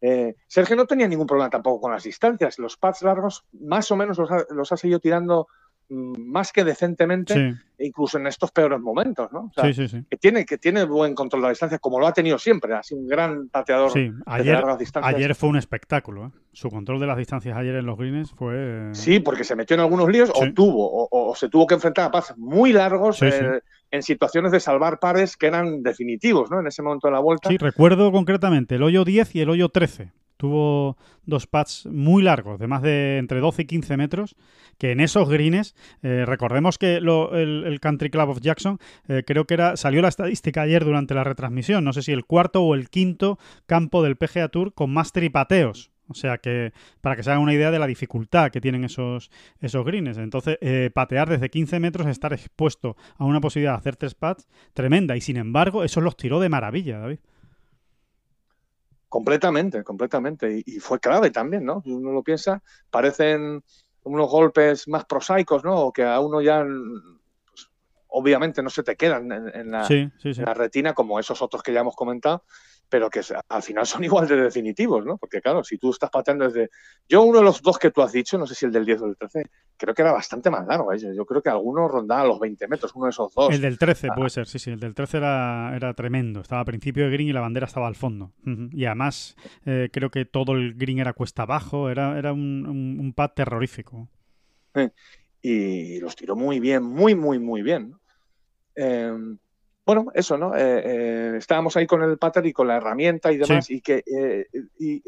Eh, Sergio no tenía ningún problema tampoco con las distancias. Los pads largos más o menos los ha, seguido tirando más que decentemente, incluso en estos peores momentos, ¿no? sí, sí, sí. Que tiene, que tiene buen control de la distancia, como lo ha tenido siempre, ha sido un gran pateador ayer, de largas distancias. Ayer fue un espectáculo, ¿eh? Su control de las distancias ayer en los greens fue... Sí, porque se metió en algunos líos o tuvo, o, se tuvo que enfrentar a pases muy largos eh, en situaciones de salvar pares que eran definitivos, ¿no? En ese momento de la vuelta. Sí, recuerdo concretamente el hoyo 10 y el hoyo 13 tuvo dos pads muy largos, de más de entre 12 y 15 metros, que en esos greens, eh, recordemos que el, Country Club of Jackson, eh, creo que era, salió la estadística ayer durante la retransmisión, no sé si el cuarto o el quinto campo del PGA Tour con más tripateos. O sea que, para que se hagan una idea de la dificultad que tienen esos, esos greens. Entonces, eh, patear desde 15 metros, estar expuesto a una posibilidad de hacer tres pads, tremenda. Y sin embargo, eso los tiró de maravilla, David. Completamente, completamente. Y, fue clave también, ¿no? Si uno lo piensa, parecen unos golpes más prosaicos, ¿no? O que a uno ya, pues, obviamente, no se te quedan en, la, en la retina como esos otros que ya hemos comentado pero que al final son [laughs] igual de definitivos, ¿no? Porque claro, si tú estás pateando desde... Yo uno de los dos que tú has dicho, no sé si el del 10 o el 13, creo que era bastante más largo. ¿eh? Yo creo que alguno rondaba los 20 metros, uno de esos dos. El del 13 ah. puede ser, sí, sí, el del 13 era, era tremendo. Estaba a principio de green y la bandera estaba al fondo. Y además eh, creo que todo el green era cuesta abajo, era, era un, un, pad terrorífico. Y los tiró muy bien, muy, muy, muy bien. Eh, bueno, eso, ¿no? Eh, eh, estábamos ahí con el pater y con la herramienta y demás, y que eh, y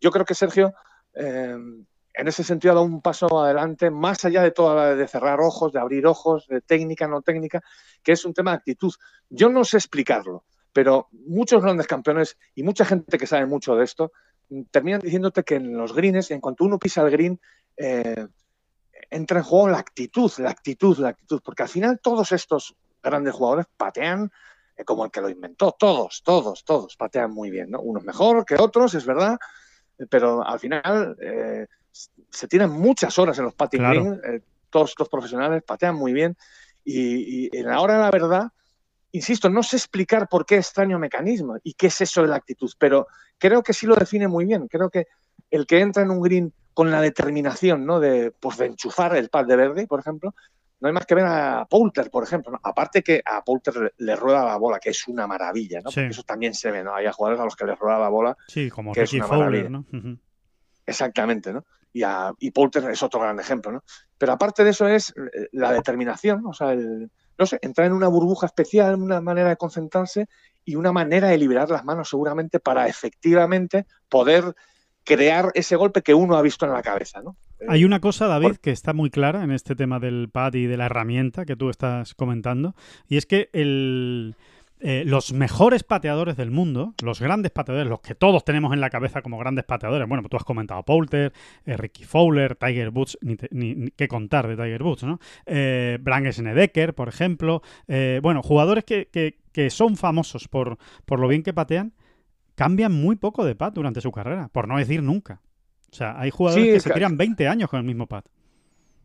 yo creo que Sergio en ese sentido ha dado un paso adelante, más allá de toda de cerrar ojos, de abrir ojos, de técnica, no técnica, que es un tema de actitud. Yo no sé explicarlo, pero muchos grandes campeones y mucha gente que sabe mucho de esto terminan diciéndote que en los greens, en cuanto uno pisa el green, entra en juego la actitud, la actitud, la actitud, porque al final todos estos grandes jugadores patean eh, como el que lo inventó. Todos, todos, todos patean muy bien, ¿no? Unos mejor que otros, es verdad, pero al final eh, se tienen muchas horas en los patting eh, todos los profesionales patean muy bien y, en la hora de la verdad, insisto, no sé explicar por qué extraño mecanismo y qué es eso de la actitud, pero creo que sí lo define muy bien. Creo que el que entra en un green con la determinación ¿no? de, pues, de enchufar el pad de verde, por ejemplo, no hay más que ver a Poulter, por ejemplo. Aparte que a Poulter le rueda la bola, que es una maravilla, ¿no? Porque eso también se ve, ¿no? Hay jugadores a los que les rueda la bola. Sí, como que Ricky Fowler, ¿no? Exactamente, ¿no? Y, a, y Poulter es otro gran ejemplo, ¿no? Pero aparte de eso es eh, la determinación, o sea, el, no sé, entrar en una burbuja especial, una manera de concentrarse y una manera de liberar las manos seguramente para efectivamente poder crear ese golpe que uno ha visto en la cabeza, ¿no? Hay una cosa, David, que está muy clara en este tema del pad y de la herramienta que tú estás comentando, y es que el, eh, los mejores pateadores del mundo, los grandes pateadores, los que todos tenemos en la cabeza como grandes pateadores, bueno, tú has comentado Poulter, eh, Ricky Fowler, Tiger Woods, ni, ni, qué contar de Tiger Woods, ¿no? Eh, Brank Snedeker, por ejemplo, eh, bueno, jugadores que, que, que son famosos por, por lo bien que patean, cambian muy poco de pad durante su carrera, por no decir nunca. O sea, hay jugadores que se tiran 20 años con el mismo pad.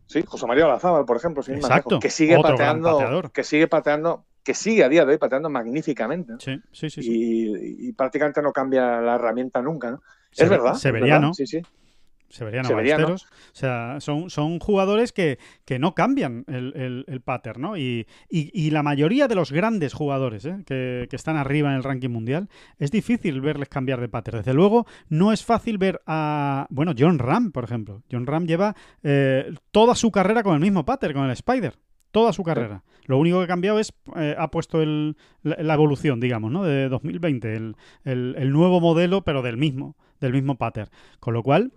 Sí, José María Olazábal, por ejemplo, Exacto. que sigue pateando, que sigue pateando, que sigue a día de hoy pateando magníficamente. Sí, sí, sí, Y, prácticamente no cambia la herramienta nunca, ¿no? es verdad. Severiano. Sí, sí. Severiano, Severiano. O sea, son, son jugadores que, que no cambian el, el, pattern, ¿no? Y, y, la mayoría de los grandes jugadores ¿eh? que, que, están arriba en el ranking mundial, es difícil verles cambiar de pattern. Desde luego, no es fácil ver a, bueno, John Ram, por ejemplo. John Ram lleva eh, toda su carrera con el mismo pattern, con el Spider. Toda su carrera. Lo único que ha cambiado es, eh, ha puesto el, la, evolución, digamos, ¿no? De 2020, el, el, el nuevo modelo, pero del mismo, del mismo pattern. Con lo cual,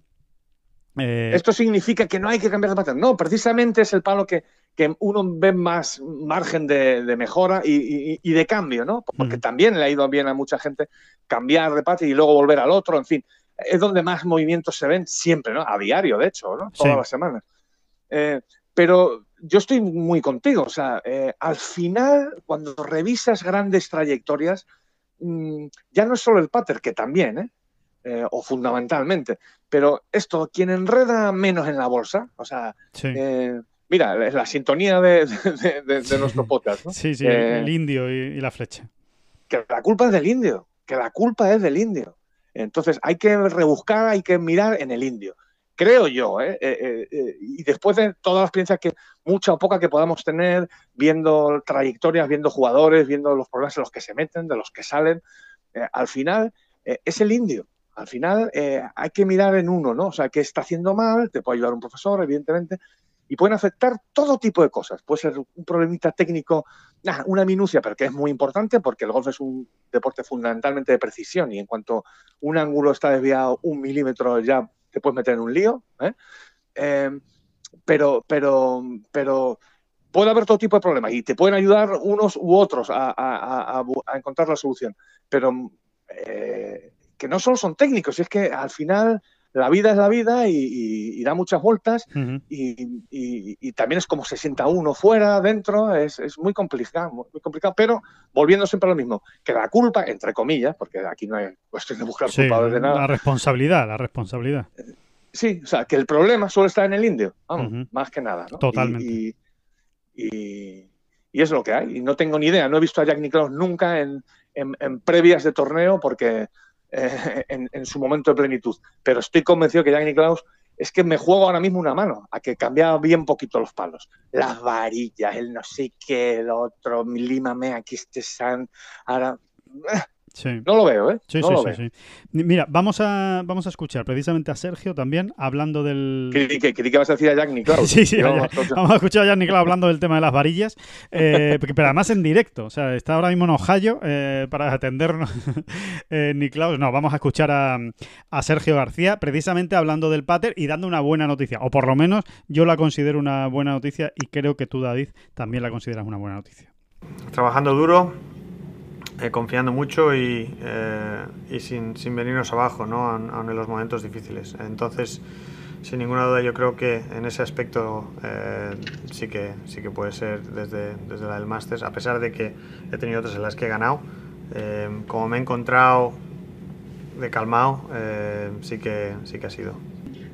eh, Esto significa que no hay que cambiar de patrón. No, precisamente es el palo que, uno ve más margen de, mejora y, de cambio, ¿no? Porque también le ha ido bien a mucha gente cambiar de patrón y luego volver al otro, en fin. Es donde más movimientos se ven siempre, ¿no? A diario, de hecho, ¿no? Todas las semanas. Eh, pero yo estoy muy contigo. O sea, eh, al final, cuando revisas grandes trayectorias, mm, ya no es solo el pater, que también, ¿eh? Eh, o fundamentalmente. Pero esto, quien enreda menos en la bolsa, o sea, eh, mira, es la sintonía de, nuestro podcast. ¿no? Sí, sí, el indio y, la flecha. Que la culpa es del indio, que la culpa es del indio. Entonces hay que rebuscar, hay que mirar en el indio. creo yo, ¿eh? y después de todas las experiencias que, mucha o poca que podamos tener, viendo trayectorias, viendo jugadores, viendo los problemas en los que se meten, de los que salen, al final es el indio. Al final hay que mirar en uno, ¿no? O sea, qué está haciendo mal, te puede ayudar un profesor, evidentemente, y pueden afectar todo tipo de cosas. Puede ser un problemita técnico, una minucia, pero que es muy importante porque el golf es un deporte fundamentalmente de precisión y en cuanto un ángulo está desviado un milímetro ya te puedes meter en un lío. ¿eh? Eh, pero, pero, pero puede haber todo tipo de problemas y te pueden ayudar unos u otros a, encontrar la solución. Pero eh, que no solo son técnicos, es que al final la vida es la vida y, da muchas vueltas y, también es como se sienta uno fuera, dentro, es, muy complicado, muy complicado, pero volviendo siempre a lo mismo, que la culpa, entre comillas, porque aquí no hay cuestión de buscar culpables de nada. La responsabilidad, la responsabilidad. Sí, o sea, que el problema suele estar en el indio, más que nada. Totalmente. Y, es lo que hay, y no tengo ni idea, no he visto a Jack Nicklaus nunca en, en previas de torneo porque eh, en, su momento de plenitud. Pero estoy convencido que Jack Nicklaus es que me juego ahora mismo una mano a que cambia bien poquito los palos. Las varillas, el no sé qué, el otro, límame aquí este san. Ahora. No lo veo, ¿eh? Sí, sí, sí, Mira, vamos a, vamos a escuchar precisamente a Sergio también hablando del. ¿Qué, qué, vas a decir a Jack Nicklaus? [laughs] sí, sí, vamos, a escuchar a Jack Nicklaus hablando del tema de las varillas, eh, [laughs] pero además en directo. O sea, está ahora mismo en Ohio eh, para atendernos [laughs] eh, Nicklaus. No, vamos a escuchar a, a, Sergio García precisamente hablando del pater y dando una buena noticia. O por lo menos yo la considero una buena noticia y creo que tú, David, también la consideras una buena noticia. Trabajando duro, eh, confiando mucho y, eh, y sin, sin, venirnos abajo, ¿no? Aun, en los momentos difíciles. Entonces, sin ninguna duda, yo creo que en ese aspecto eh, sí, que, sí que puede ser desde, desde la del Masters, a pesar de que he tenido otras en las que he ganado. como me he encontrado de calmado, sí, que, sí que ha sido.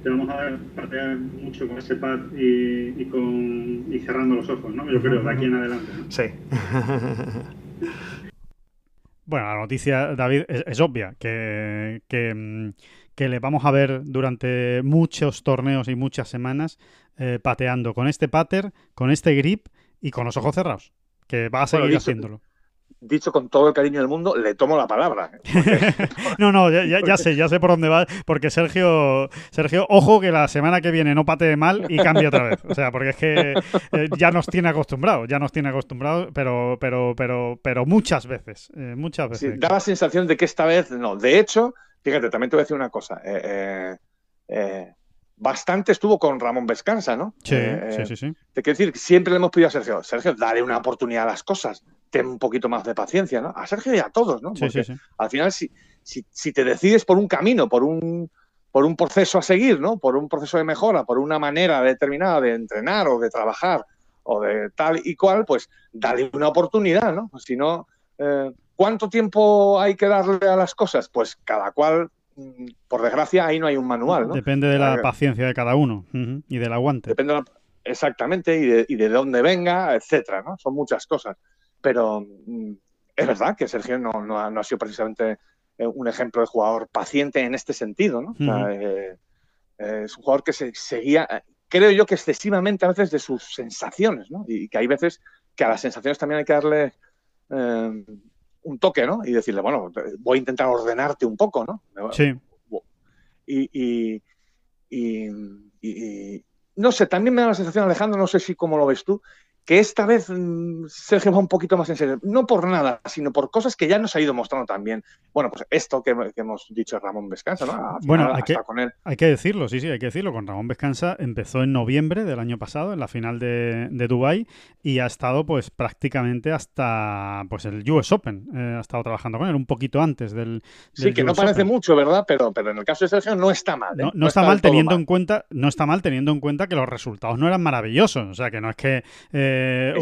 Te vamos a ver patear mucho con ese pad y, y, con, y cerrando los ojos, ¿no? Yo creo, de aquí en adelante. Sí. [laughs] Bueno, la noticia, David, es, obvia, que, mm, que, le vamos a ver durante muchos torneos y muchas semanas eh, pateando con este pater, con este grip y con los ojos cerrados, que va a seguir haciéndolo dicho con todo el cariño del mundo, le tomo la palabra. ¿eh? [laughs] no, no, ya, sé, ya sé por dónde va, porque Sergio, Sergio, ojo que la semana que viene no patee mal y cambie otra vez. O sea, porque es que eh, ya nos tiene acostumbrados, ya nos tiene acostumbrados, pero, pero, pero, pero muchas veces, eh, muchas veces. da la sensación de que esta vez no. De hecho, fíjate, también te voy a decir una cosa. Bastante estuvo con Ramón Vescansa, ¿no? Sí, sí, sí, sí. Te quiero decir, siempre le hemos pedido a Sergio, Sergio, dale una oportunidad a las cosas ten un poquito más de paciencia, ¿no? A Sergio y a todos, ¿no? Porque al final, si, si, te decides por un camino, por un, por un proceso a seguir, ¿no? Por un proceso de mejora, por una manera determinada de entrenar o de trabajar o de tal y cual, pues dale una oportunidad, ¿no? Si no, eh, ¿cuánto tiempo hay que darle a las cosas? Pues cada cual, por desgracia, ahí no hay un manual, ¿no? Depende de la paciencia de cada uno y del aguante. Depende exactamente y de, y de dónde venga, etcétera, ¿no? Son muchas cosas pero mm, es verdad que Sergio no, ha, sido precisamente eh, un ejemplo de jugador paciente en este sentido, ¿no? Eh, eh, es un jugador que se seguía, creo yo que excesivamente a veces de sus sensaciones, ¿no? Y que hay veces que a las sensaciones también hay que darle un toque, ¿no? Y decirle, bueno, voy a intentar ordenarte un poco, ¿no? Sí. Y, y, no sé, también me da la sensación, Alejandro, no sé si cómo lo ves tú, que esta vez mm, Sergio va un poquito más en serio, no por nada, sino por cosas que ya nos ha ido mostrando también. Bueno, pues esto que, hemos dicho Ramón Vescansa, ¿no? bueno, hay que, hay que, decirlo, sí, sí, hay que decirlo. Con Ramón Vescansa empezó en noviembre del año pasado, en la final de, de Dubái, y ha estado pues prácticamente hasta pues el US Open. Eh, ha estado trabajando con él un poquito antes del. sí, que no parece mucho, ¿verdad? Pero, pero en el caso de Sergio no está mal. ¿eh? No, está, mal teniendo en cuenta, no está mal teniendo en cuenta que los resultados no eran maravillosos. O sea, que no es que eh,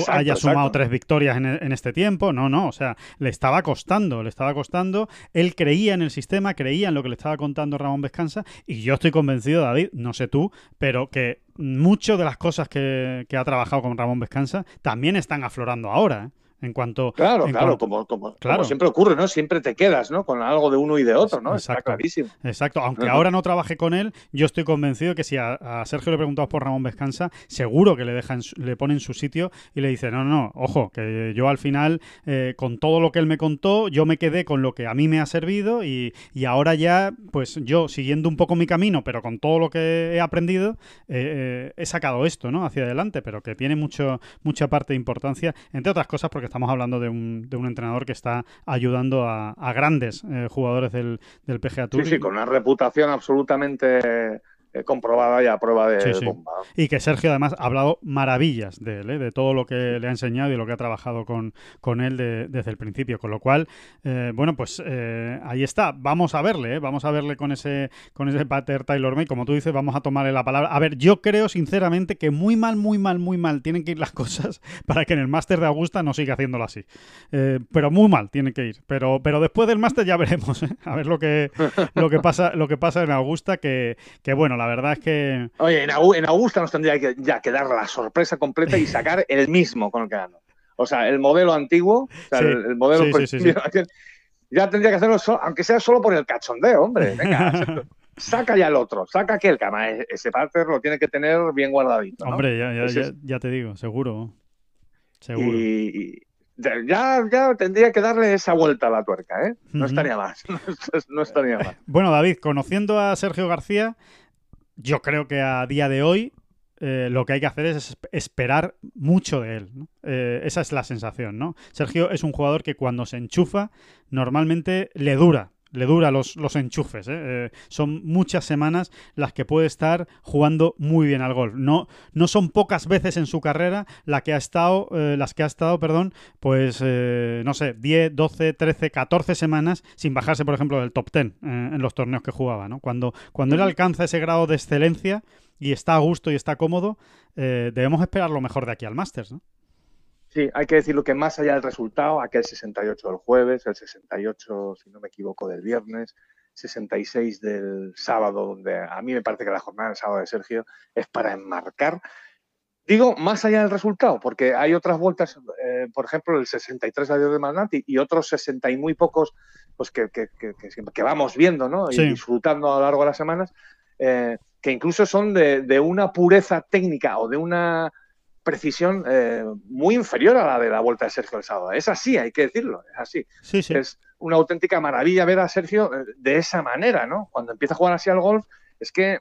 haya sumado tres victorias en, este tiempo. No, no, o sea, le estaba costando, le estaba costando. Él creía en el sistema, creía en lo que le estaba contando Ramón Vescansa y yo estoy convencido, David, no sé tú, pero que muchas de las cosas que, ha trabajado con Ramón Vescansa también están aflorando ahora. ¿eh? En cuanto. Claro, en claro, cuanto- como, como, Claro. como siempre ocurre, ¿no? Siempre te quedas, ¿no? Con algo de uno y de otro, ¿no? Está Exacto. clarísimo. Exacto, aunque ahora no trabaje con él, yo estoy convencido que si a, a Sergio le preguntamos por Ramón Vescanza, seguro que le deja en su- le pone en su sitio y le dice, no, no, no, ojo, que yo al final, eh, con todo lo que él me contó, yo me quedé con lo que a mí me ha servido y, y ahora ya, pues yo siguiendo un poco mi camino, pero con todo lo que he aprendido, eh, eh, he sacado esto, ¿no? Hacia adelante, pero que tiene mucho, mucha parte de importancia, entre otras cosas porque estamos hablando de un, de un entrenador que está ayudando a, a grandes eh, jugadores del, del PGA Tour. Sí, sí, con una reputación absolutamente comprobada y a prueba de Sí, sí. bomba. Y que Sergio además ha hablado maravillas de él, ¿eh? de todo lo que le ha enseñado y lo que ha trabajado con, con él de- desde el principio. Con lo cual, eh, bueno, pues eh, ahí está. Vamos a verle, ¿eh? vamos a verle con ese, con ese pater Taylor May. Como tú dices, vamos a tomarle la palabra. A ver, yo creo sinceramente que muy mal, muy mal, muy mal tienen que ir las [laughs] cosas para que en el máster de Augusta no siga haciéndolo así. Eh, pero muy mal tienen que ir. Pero, pero después del máster ya veremos, ¿eh? a ver lo que, lo que pasa, lo que pasa en Augusta, que, que bueno, la verdad es que Oye, en, Au- en Augusta nos tendría que, ya que dar la sorpresa completa y sacar el mismo con el que ganó. O sea, el modelo antiguo, o sea, Sí. el, el modelo Sí, sí, ya tendría que hacerlo, so- aunque sea solo por el cachondeo, hombre. Venga, [laughs] saca ya el otro, saca aquel, que además e- ese pater lo tiene que tener bien guardadito. ¿no? Hombre, ya, ya, Ese ya, te digo, seguro. Seguro. Y, ya, ya tendría que darle esa vuelta a la tuerca, ¿eh? No estaría más. [laughs] No estaría más. Bueno, David, conociendo a Sergio García, yo creo que a día de hoy eh, lo que hay que hacer es esp- esperar mucho de él. Eh, esa es la sensación, ¿no? Sergio es un jugador que cuando se enchufa, normalmente le dura. Le dura los, los enchufes. ¿eh? Eh, son muchas semanas las que puede estar jugando muy bien al golf. No, no son pocas veces en su carrera la que ha estado, eh, las que ha estado, perdón, pues eh, no sé, 10, 12, 13, 14 semanas sin bajarse, por ejemplo, del top 10 eh, en los torneos que jugaba. ¿no? Cuando, cuando él alcanza ese grado de excelencia y está a gusto y está cómodo, debemos esperar lo mejor de aquí al Masters. ¿no? Sí, hay que decirlo que más allá del resultado, aquel 68 del jueves, el 68, si no me equivoco, del viernes, 66 del sábado, donde a mí me parece que la jornada del sábado de Sergio es para enmarcar. Digo, más allá del resultado, porque hay otras vueltas, eh, por ejemplo, el 63 adiós de Malnati y otros 60 y muy pocos pues que, que- que- que- que vamos viendo ¿no? Sí. y disfrutando a lo largo de las semanas, eh, que incluso son de, de una pureza técnica o de una precisión eh, muy inferior a la de la vuelta de Sergio el sábado. Es así, hay que decirlo, es así. Sí, sí. Es una auténtica maravilla ver a Sergio eh, de esa manera, ¿no? Cuando empieza a jugar así al golf, es que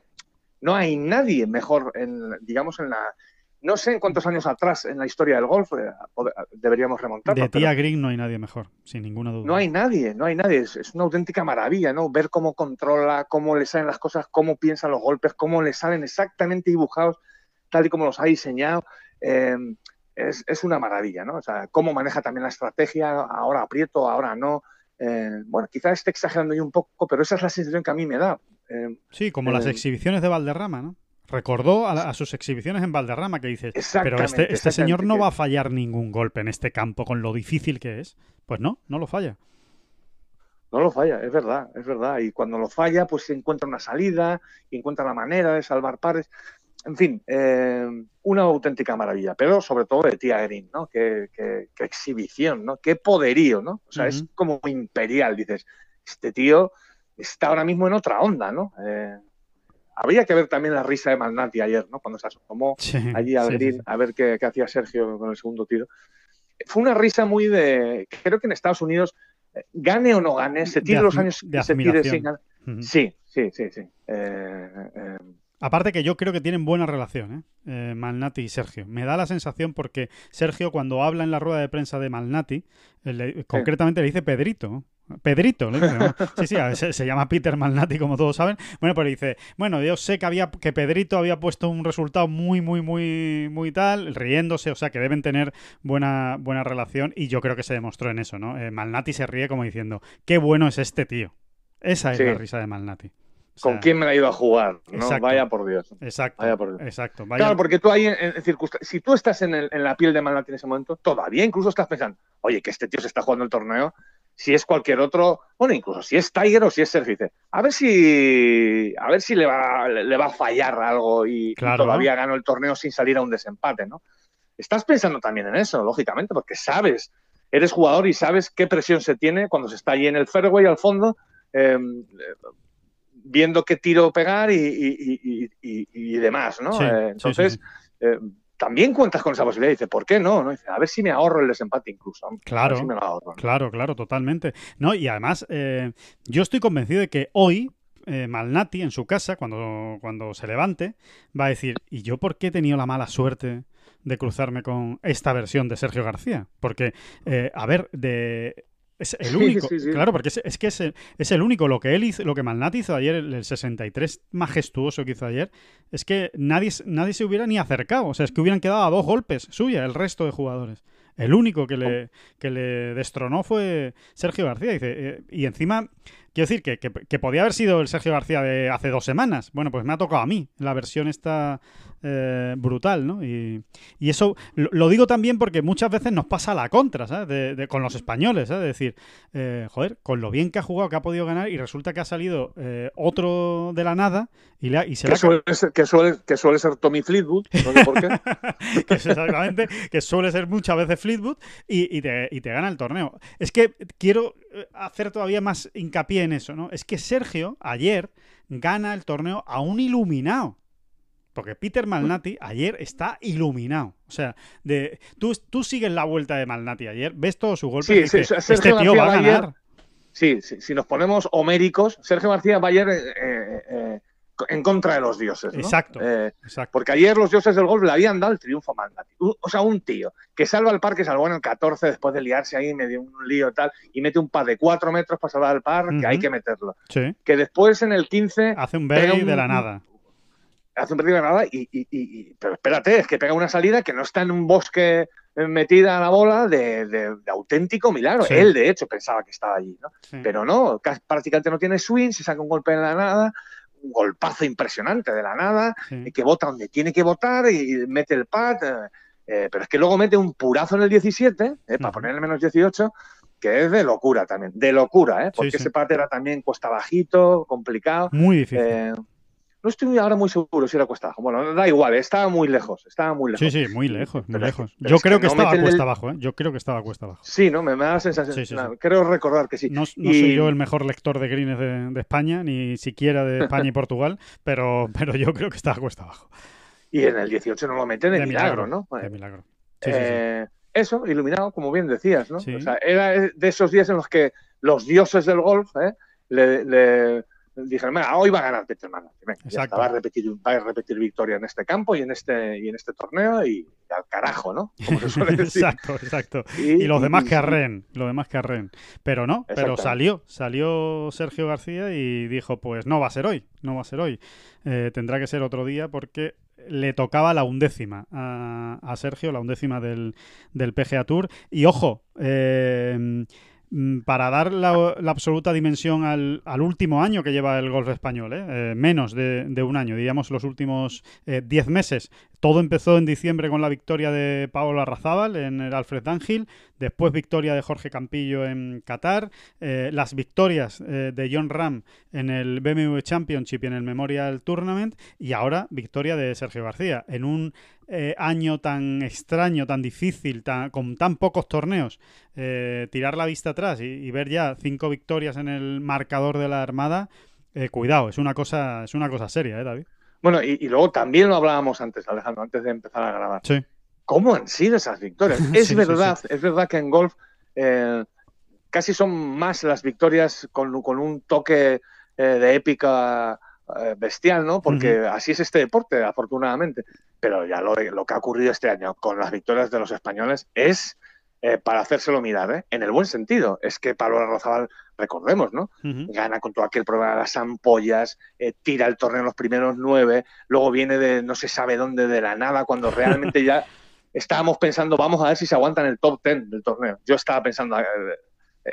no hay nadie mejor, en, digamos, en la... No sé en cuántos años atrás en la historia del golf eh, deberíamos remontarnos. De pero tía Green no hay nadie mejor, sin ninguna duda. no hay nadie, no hay nadie. Es, es una auténtica maravilla, ¿no? Ver cómo controla, cómo le salen las cosas, cómo piensa los golpes, cómo le salen exactamente dibujados tal y como los ha diseñado. Eh, es, es una maravilla, ¿no? O sea, cómo maneja también la estrategia, ahora aprieto, ahora no. Eh, bueno, quizás esté exagerando yo un poco, pero esa es la sensación que a mí me da. Eh, Sí, como las exhibiciones de Valderrama, ¿no? Recordó a, la- a sus exhibiciones en Valderrama que dices, pero este, este señor no va a fallar ningún golpe en este campo con lo difícil que es. Pues no, no lo falla. No lo falla, es verdad, es verdad. Y cuando lo falla, pues se encuentra una salida, y encuentra la manera de salvar pares. En fin, eh, una auténtica maravilla, pero sobre todo de Tía Green, ¿no? Qué, qué- qué exhibición, ¿no? Qué poderío, ¿no? O sea, es como imperial, dices, este tío está ahora mismo en otra onda, ¿no? Eh, habría que ver también la risa de Malnati ayer, ¿no? Cuando se asomó Sí, allí al sí, green sí. a ver qué, qué hacía Sergio con el segundo tiro. Fue una risa muy de. Creo que en Estados Unidos, eh, gane o no gane, se tire De los años que se tire sin ganar. Ujú. Sí, sí, sí, sí. Eh, eh, Aparte que yo creo que tienen buena relación, ¿eh? Eh, Malnati y Sergio. Me da la sensación porque Sergio cuando habla en la rueda de prensa de Malnati, eh, concretamente le dice Pedrito. Pedrito. Sí, sí, se, se llama Peter Malnati, como todos saben. Bueno, pero dice, bueno, yo sé que había que Pedrito había puesto un resultado muy, muy, muy, muy tal, riéndose, o sea que deben tener buena, buena relación, y yo creo que se demostró en eso, ¿no? Eh, Malnati se ríe como diciendo, qué bueno es este tío. Esa es Sí. la risa de Malnati. O ¿Con sea, quién me la ha ido a jugar? ¿no? Exacto. Vaya por Dios. Exacto. Vaya por Dios. Exacto. Vaya- Claro, porque tú ahí, en, en si tú estás en, el- en la piel de Malnati en ese momento, todavía incluso estás pensando, oye, que este tío se está jugando el torneo, si es cualquier otro, bueno, incluso si es Tiger o si es Sergio, dice, a ver si, a ver si le va, le, le va a fallar algo y, y Claro. todavía gano el torneo sin salir a un desempate, ¿no? Estás pensando también en eso, lógicamente, porque sabes eres jugador y sabes qué presión se tiene cuando se está ahí en el fairway al fondo, em, viendo qué tiro pegar y, demás, ¿no? Eh, entonces, eh, también cuentas con esa posibilidad. Dice, ¿por qué no? Dice, a ver si me ahorro el desempate incluso. Claro, claro, claro, totalmente. No, y además, eh, yo estoy convencido de que hoy Malnati en su casa, cuando, cuando se levante, va a decir, ¿y yo por qué he tenido la mala suerte de cruzarme con esta versión de Sergio García? Porque, a ver, de es el [laughs] único, claro, porque es, que es el, único. Lo que él hizo, lo que Malnat hizo ayer, el, 63 majestuoso que hizo ayer, es que nadie, nadie se hubiera ni acercado. O sea, es que hubieran quedado a dos golpes suya el resto de jugadores. El único que le, que le destronó fue Sergio García. Dice, eh, y encima, quiero decir que, que, podía haber sido el Sergio García de hace dos semanas. Bueno, pues me ha tocado a mí la versión esta eh, brutal, ¿no? Y, eso lo, digo también porque muchas veces nos pasa la contra, ¿sabes? De, con los españoles, ¿sabes? De decir, eh, joder, con lo bien que ha jugado, que ha podido ganar y resulta que ha salido eh, otro de la nada y, y se que, suele ser, que, suele, que suele ser Tommy Fleetwood, no sé por qué. [laughs] que exactamente, que suele ser muchas veces Fleetwood y, te, y te gana el torneo. Es que quiero hacer todavía más hincapié en eso, ¿no? Es que Sergio ayer gana el torneo a un iluminado. Porque Peter Malnati ayer está iluminado. O sea, de, tú, tú sigues la vuelta de Malnati ayer, ves todos sus golpes sí, este tío va a ganar. sí, si nos ponemos homéricos, Sergio García va ayer eh, eh, en contra de los dioses. ¿no? Exacto, eh, Porque ayer los dioses del golf le habían dado el triunfo a. O sea, un tío que salva el par, que salvó en el 14 después de liarse ahí, medio un lío tal, y mete un par de 4 metros para salvar el par, que hay que meterlo. Que después en el 15... Hace un baby de la nada hace un partido de nada y, pero espérate, es que pega una salida que no está en un bosque metida a la bola de, auténtico milagro. Él, de hecho, pensaba que estaba allí, ¿no? Pero no, prácticamente no tiene swing, se saca un golpe de la nada, un golpazo impresionante de la nada, que vota donde tiene que votar y mete el pad. Eh, eh, pero es que luego mete un purazo en el 17, eh, para poner el menos 18, que es de locura también, de locura, ¿eh? porque ese pad era también cuesta bajito, complicado. Muy difícil. No estoy ahora muy seguro si era cuesta abajo. Bueno, da igual, estaba muy lejos. Estaba muy lejos. Sí, sí, muy lejos, muy lejos. Yo creo que, estaba cuesta abajo, ¿eh? Yo creo que estaba cuesta abajo. Sí, ¿no? Me, da la sensación. creo recordar que sí. No, soy yo el mejor lector de greens de, España, ni siquiera de España y [laughs] Portugal, pero, pero yo creo que estaba cuesta abajo. Y en el 18 no lo meten de, milagro, ¿no? De milagro. Eh, eso, iluminado, como bien decías, ¿no? O sea, era de esos días en los que los dioses del golf ¿eh? le dijeron, hoy va a ganar Peter va, a repetir, va a repetir victoria en este campo y en este, y en este torneo y, al carajo, ¿no? [laughs] exacto, exacto. Y, los demás que arren, los demás que arren. Pero no, pero salió, salió Sergio García y dijo, pues no va a ser hoy, no va a ser hoy. Eh, tendrá que ser otro día porque le tocaba la undécima a, Sergio, la undécima del, del PGA Tour. Y ojo, eh, para dar la, absoluta dimensión al, último año que lleva el golf español, ¿eh? Eh, menos de, un año, diríamos los últimos 10 eh, meses. Todo empezó en diciembre con la victoria de Paolo Arrazábal en el Alfred Dunhill, después victoria de Jorge Campillo en Qatar, las victorias de John Ram en el BMW Championship y en el Memorial Tournament y ahora victoria de Sergio García en un eh, año tan extraño, tan difícil, tan, con tan pocos torneos, eh, tirar la vista atrás y, ver ya cinco victorias en el marcador de la Armada, eh, cuidado, es una cosa, es una cosa seria, ¿eh, David? Bueno, y, luego también lo hablábamos antes, Alejandro, antes de empezar a grabar. Sí. ¿Cómo han sido esas victorias? [laughs] Es verdad, es verdad que en golf casi son más las victorias con, con un toque de épica bestial, ¿no? Porque así es este deporte, afortunadamente pero ya lo, que ha ocurrido este año con las victorias de los españoles es eh, para hacérselo mirar, ¿eh? en el buen sentido. Es que Pablo Arrozabal, recordemos, ¿no? Gana con todo aquel problema de las ampollas, eh, tira el torneo en los primeros nueve, luego viene de no se sabe dónde de la nada, cuando realmente ya [laughs] estábamos pensando, vamos a ver si se aguanta en el top ten del torneo. Yo estaba pensando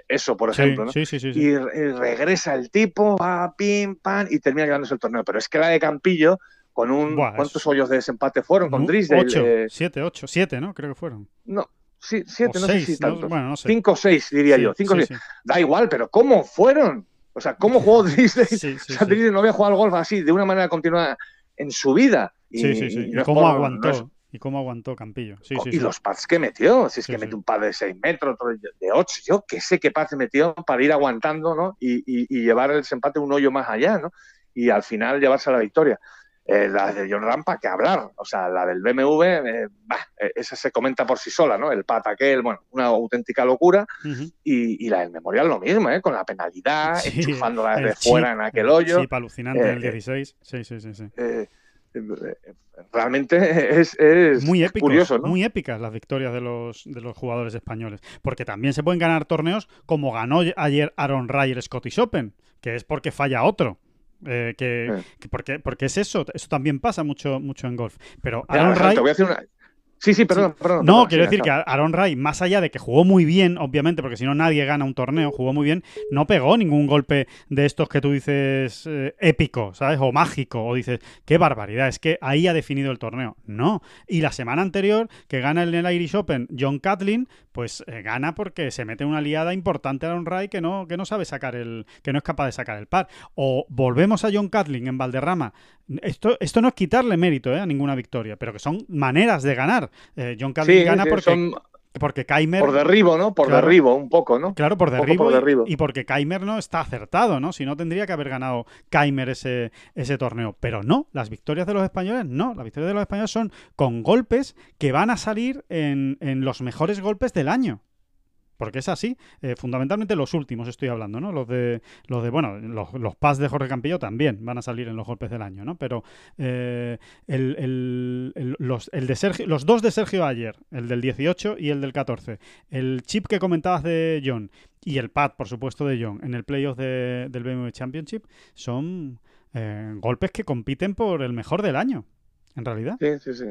eso, por ejemplo, ¿no? y, regresa el tipo, va, pim, pam, y termina ganándose el torneo. Pero es que la de Campillo con un... ¿Cuántos hoyos de desempate fueron con Drisdale? Ocho, eh, siete, ocho, siete, ¿no? Creo que fueron. No, sí, siete, no sé si tantos. bueno, no sé. Cinco o seis, diría yo. Cinco seis. Da igual, pero ¿cómo fueron? O sea, ¿cómo jugó [laughs] Drisdale? o sea, Drisdale no había jugado al golf así, de una manera continuada en su vida. Y, sí, sí, sí. ¿Y, cómo aguantó? ¿Y cómo aguantó Campillo? Sí, sí, y sí. los pads que metió, si es Sí, que sí. metió un pad de 6 metros, otro de 8, yo qué sé qué pads metió para ir aguantando, ¿no? Y, y- y llevar el desempate un hoyo más allá, ¿no? Y al final llevarse la victoria. Eh, la de John Rampa, que hablar. O sea, la del BMW, eh, bah, eh, esa se comenta por sí sola, ¿no? El pat aquel, bueno, una auténtica locura. Y, y la del Memorial lo mismo, ¿eh? Con la penalidad, Sí, enchufándola desde chip, fuera en aquel el hoyo. chip alucinante en el Eh, eh, 16. Sí, sí, sí, sí. Realmente es, es- Muy épicos, curioso, ¿no? muy épicas las victorias de los, de los jugadores españoles. Porque también se pueden ganar torneos como ganó ayer Aaron el Scottish Open, que es porque falla otro. Eh, que, Sí. que porque, porque es eso, eso también pasa mucho, mucho en golf. Pero Aaron Ray. te voy a hacer una. Sí, sí, perdón, perdón. No, perdón, quiero sí, decir que. Aaron Ray, más allá de que jugó muy bien, obviamente, porque si no nadie gana un torneo, jugó muy bien, no pegó ningún golpe de estos que tú dices eh, épico, ¿sabes? O mágico, o dices, qué barbaridad, es que ahí ha definido el torneo. No. Y la semana anterior, que gana en el Irish Open John Catlin, pues eh, gana porque se mete una liada importante a Aaron Ray que no, que no sabe sacar el, que no es capaz de sacar el par. O volvemos a John Catlin en Valderrama. Esto, esto no es quitarle mérito eh, a ninguna victoria, pero que son maneras de ganar. Eh, John Catlin Sí, gana sí, porque, son porque Keimer. por derribo, ¿no? Por Claro. derribo, un poco, ¿no? Claro, por y- derribo. Y, porque Keimer no está acertado, ¿no? Si no, tendría que haber ganado Keimer ese, ese torneo. Pero no, las victorias de los españoles no. Las victorias de los españoles son con golpes que van a salir en, en los mejores golpes del año. Porque es así, eh, fundamentalmente los últimos estoy hablando, ¿no? Los de, los de bueno, los, pas de Jorge Campillo también van a salir en los golpes del año, ¿no? Pero eh, el- el- los, el de Sergio, los dos de Sergio ayer, el del 18 y el del 14, el chip que comentabas de John y el pad, por supuesto, de John en el playoff de- del BMW Championship son eh, golpes que compiten por el mejor del año, en realidad. Sí, sí, sí.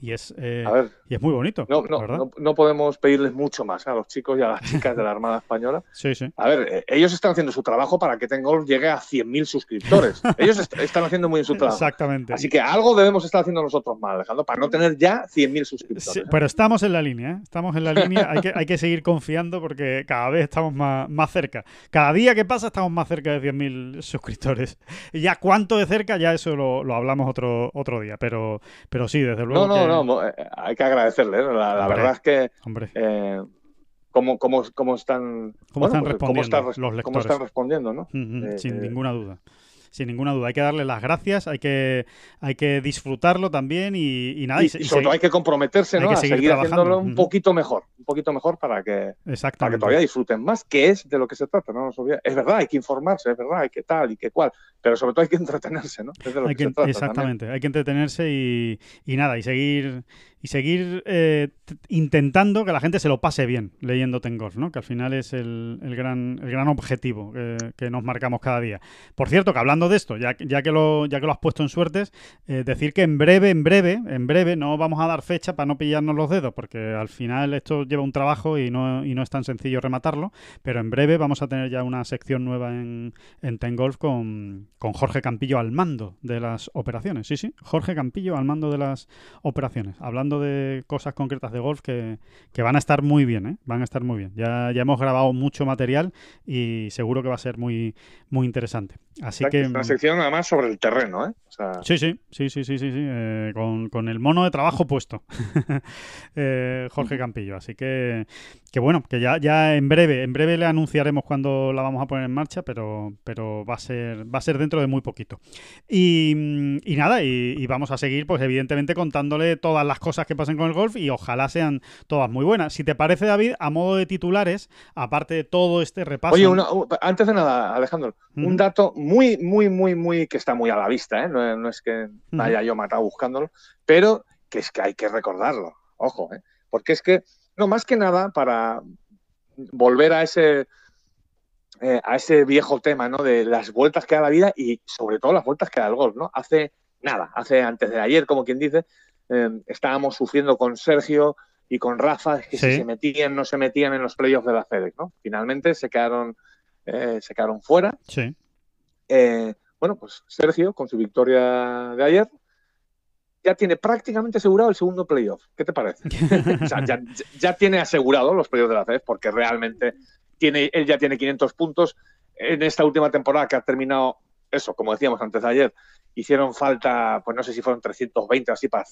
Y es, eh, A ver, y es muy bonito, no, no, no, no podemos pedirles mucho más a los chicos y a las chicas de la Armada Española. [laughs] Sí, sí. A ver, eh, ellos están haciendo su trabajo para que Tengolf llegue a 100.000 suscriptores. [laughs] Ellos est- están haciendo muy bien su trabajo. Exactamente. Así que algo debemos estar haciendo nosotros mal, Alejandro, para no tener ya 100.000 suscriptores. Sí, ¿eh? pero estamos en la línea, ¿eh? Estamos en la línea. Hay que, hay que seguir confiando porque cada vez estamos más, más cerca. Cada día que pasa estamos más cerca de 100.000 suscriptores. Y [laughs] ya cuánto de cerca, ya eso lo, lo hablamos otro, otro día. Pero, pero sí, desde luego. No, no, que- no, eh, hay que agradecerle. La, la Hombre. verdad es que Hombre, eh, cómo, cómo, cómo están, ¿Cómo están pues, respondiendo los cómo lectores? están respondiendo, ¿no? eh, sin ninguna duda. Sin ninguna duda. Hay que darle las gracias, hay que, hay que disfrutarlo también y, y nada. y, y sobre todo hay que comprometerse hay ¿no? que a seguir seguir haciéndolo un poquito mejor, un poquito mejor para que, para que todavía disfruten más, que es de lo que se trata, ¿no? Es verdad, hay que informarse, es verdad, hay que tal y que cual, pero sobre todo hay que [laughs] entretenerse, ¿no? Es de lo Hay que, que- se trata exactamente, hay que entretenerse y, y nada, y seguir y seguir eh, intentando que la gente se lo pase bien leyendo Tengolf, ¿no? Que al final es el, el gran, el gran objetivo que, nos marcamos cada día. Por cierto, que hablando de esto, ya, ya, que, lo, ya que lo has puesto en suertes, eh, decir que en breve, en breve, en breve, no vamos a dar fecha para no pillarnos los dedos, porque al final esto lleva un trabajo y no, y no es tan sencillo rematarlo, pero en breve vamos a tener ya una sección nueva en, en Tengolf con, con Jorge Campillo al mando de las operaciones. Sí, sí, Jorge Campillo al mando de las operaciones. Hablando de cosas concretas de golf que, que van a estar muy bien, ¿eh? Van a estar muy bien. Ya, ya hemos grabado mucho material y seguro que va a ser muy, muy interesante. Así que... Una sección además sobre el terreno, ¿eh? O sea, Sí, sí, sí, sí, sí, sí, sí, eh, con, con el mono de trabajo puesto, [laughs] Eh, Jorge Campillo. Así que, que bueno, que ya, ya en breve, en breve le anunciaremos cuando la vamos a poner en marcha, pero, pero va a ser, va a ser dentro de muy poquito. Y, y nada, y, y vamos a seguir, pues evidentemente contándole todas las cosas que pasen con el golf y ojalá sean todas muy buenas. Si te parece, David, a modo de titulares, aparte de todo este repaso. Oye, una- antes de nada, Alejandro, un dato muy, muy, muy, muy que está muy a la vista, ¿eh? no, no es que haya yo matado buscándolo, pero que es que hay que recordarlo, ojo, ¿eh? porque es que, no, más que nada para volver a ese, eh, a ese viejo tema, ¿no? De las vueltas que da la vida y sobre todo las vueltas que da el golf, ¿no? Hace nada, hace antes de ayer, como quien dice, eh, estábamos sufriendo con Sergio y con Rafa, que Sí. si se metían, no se metían en los playoffs de la FedEx, ¿no? Finalmente se quedaron, eh, se quedaron fuera. Sí, Eh, bueno, pues Sergio, con su victoria de ayer, ya tiene prácticamente asegurado el segundo playoff. ¿Qué te parece? [laughs] o sea, ya, ya tiene asegurado los playoffs de la FedEx porque realmente tiene, él ya tiene 500 puntos. En esta última temporada que ha terminado, eso, como decíamos antes de ayer, hicieron falta, pues no sé si fueron 320 o así para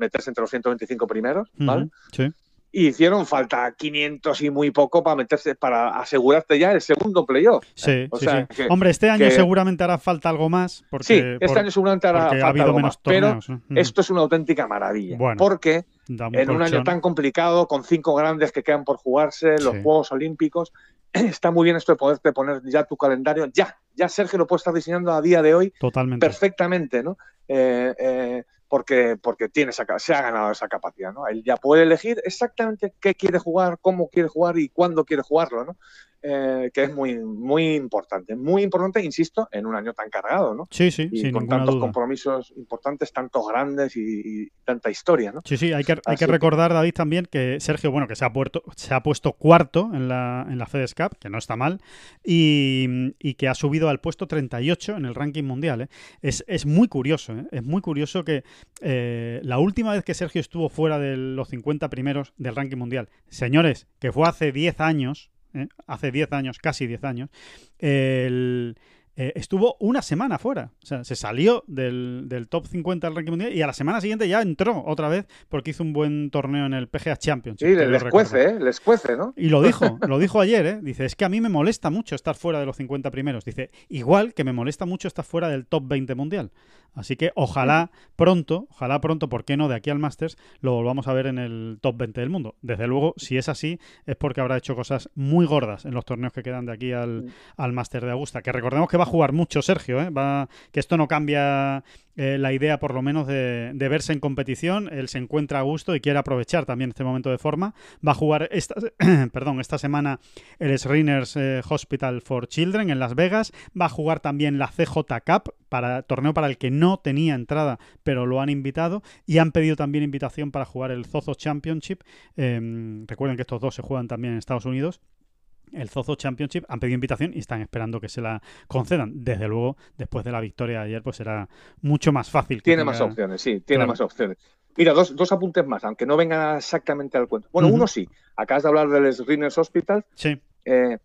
meterse entre los 125 primeros, ¿vale? Sí. Y hicieron falta 500 y muy poco para meterse, para asegurarte ya el segundo playoff. Sí, O sí, sea, sí. que- Hombre, este año que- seguramente hará falta algo más. Porque, sí, este por- año seguramente hará porque ha falta habido algo menos más, pero torneos. ¿no? Ujú. esto es una auténtica maravilla. Bueno, porque un en un año tan complicado, con cinco grandes que quedan por jugarse, los. Juegos Olímpicos, [clears throat] está muy bien esto de poderte poner ya tu calendario. Ya, ya Sergio lo puede estar diseñando a día de hoy Totalmente. perfectamente, ¿no? Eh, eh, porque, porque tiene esa, se ha ganado esa capacidad, ¿no? Él ya puede elegir exactamente qué quiere jugar, cómo quiere jugar y cuándo quiere jugarlo, ¿no? Eh, que es muy, muy importante. Muy importante, insisto, en un año tan cargado, ¿no? Sí, sí, Y sin con tantos duda. compromisos importantes, tantos grandes y, y tanta historia, ¿no? Sí, sí, hay que, hay que recordar, David, también que Sergio, bueno, que se ha, puesto, se ha puesto cuarto en la, en la FedEx Cup, que no está mal, y, y que ha subido al puesto 38 en el ranking mundial. ¿eh? Es, es muy curioso, ¿eh? es muy curioso que eh, la última vez que Sergio estuvo fuera de los 50 primeros del ranking mundial, señores, que fue hace 10 años, ¿eh? hace 10 años, casi 10 años, el, eh, estuvo una semana fuera. O sea, se salió del, del top 50 del ranking mundial y a la semana siguiente ya entró otra vez porque hizo un buen torneo en el PGA Championship. Sí, les cuece, ¿eh? Les cuece, ¿no? Y lo dijo, [laughs] lo dijo ayer, ¿eh? Dice, es que a mí me molesta mucho estar fuera de los 50 primeros. Dice, igual que me molesta mucho estar fuera del top 20 mundial. Así que ojalá pronto, ojalá pronto, ¿por qué no? De aquí al Masters lo volvamos a ver en el top 20 del mundo. Desde luego, si es así, es porque habrá hecho cosas muy gordas en los torneos que quedan de aquí al, al Master de Augusta. Que recordemos que va jugar mucho Sergio, ¿eh? Va, que esto no cambia eh, la idea, por lo menos, de, verse en competición. Él se encuentra a gusto y quiere aprovechar también este momento de forma. Va a jugar esta, [clears throat] perdón, esta semana el Shriners eh, Hospital for Children en Las Vegas. Va a jugar también la CJ Cup, para, torneo para el que no tenía entrada, pero lo han invitado. Y han pedido también invitación para jugar el Zozo Championship. Eh, recuerden que estos dos se juegan también en Estados Unidos el Zozo Championship han pedido invitación y están esperando que se la concedan. Desde luego, después de la victoria de ayer, pues será mucho más fácil. Tiene tenga- más opciones, sí, tiene Claro. más opciones. Mira, dos, dos apuntes más, aunque no venga exactamente al cuento. Bueno, uno sí. Acabas de hablar del Riners Hospital. Sí, Eh,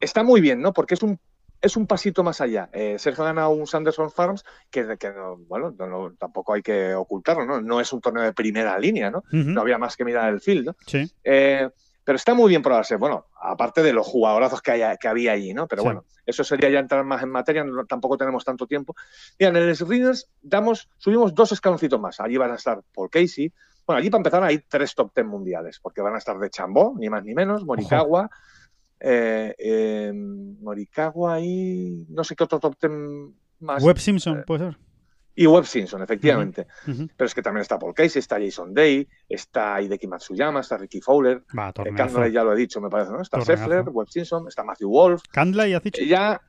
está muy bien, ¿no? Porque es un, es un pasito más allá. Eh, Sergio ha ganado un Sanderson Farms que, que no, bueno, no- no- tampoco hay que ocultarlo, ¿no? No es un torneo de primera línea, ¿no? No había más que mirar el field, ¿no? sí. Eh, pero está muy bien probarse, bueno, aparte de los jugadorazos que, haya- que había allí, ¿no? Pero Sí. bueno, eso sería ya entrar más en materia, no- tampoco tenemos tanto tiempo. Mira, en el Readers damos, subimos dos escaloncitos más. Allí van a estar Paul Casey. Bueno, allí para empezar hay tres top ten mundiales, porque van a estar de Chambó, ni más ni menos, Morikawa, eh, eh, Morikawa y no sé qué otro top ten más. Webb Simpson, puede ser. Y Webb Simpson, efectivamente. Pero es que también está Paul Casey, está Jason Day, está Hideki Matsuyama, está Ricky Fowler, Va, eh. Candley ya lo he dicho, me parece, ¿no? Está Torneazo. Scheffler, Webb Simpson, está Matthew Wolf. ¿Candley has dicho? Eh, Ya.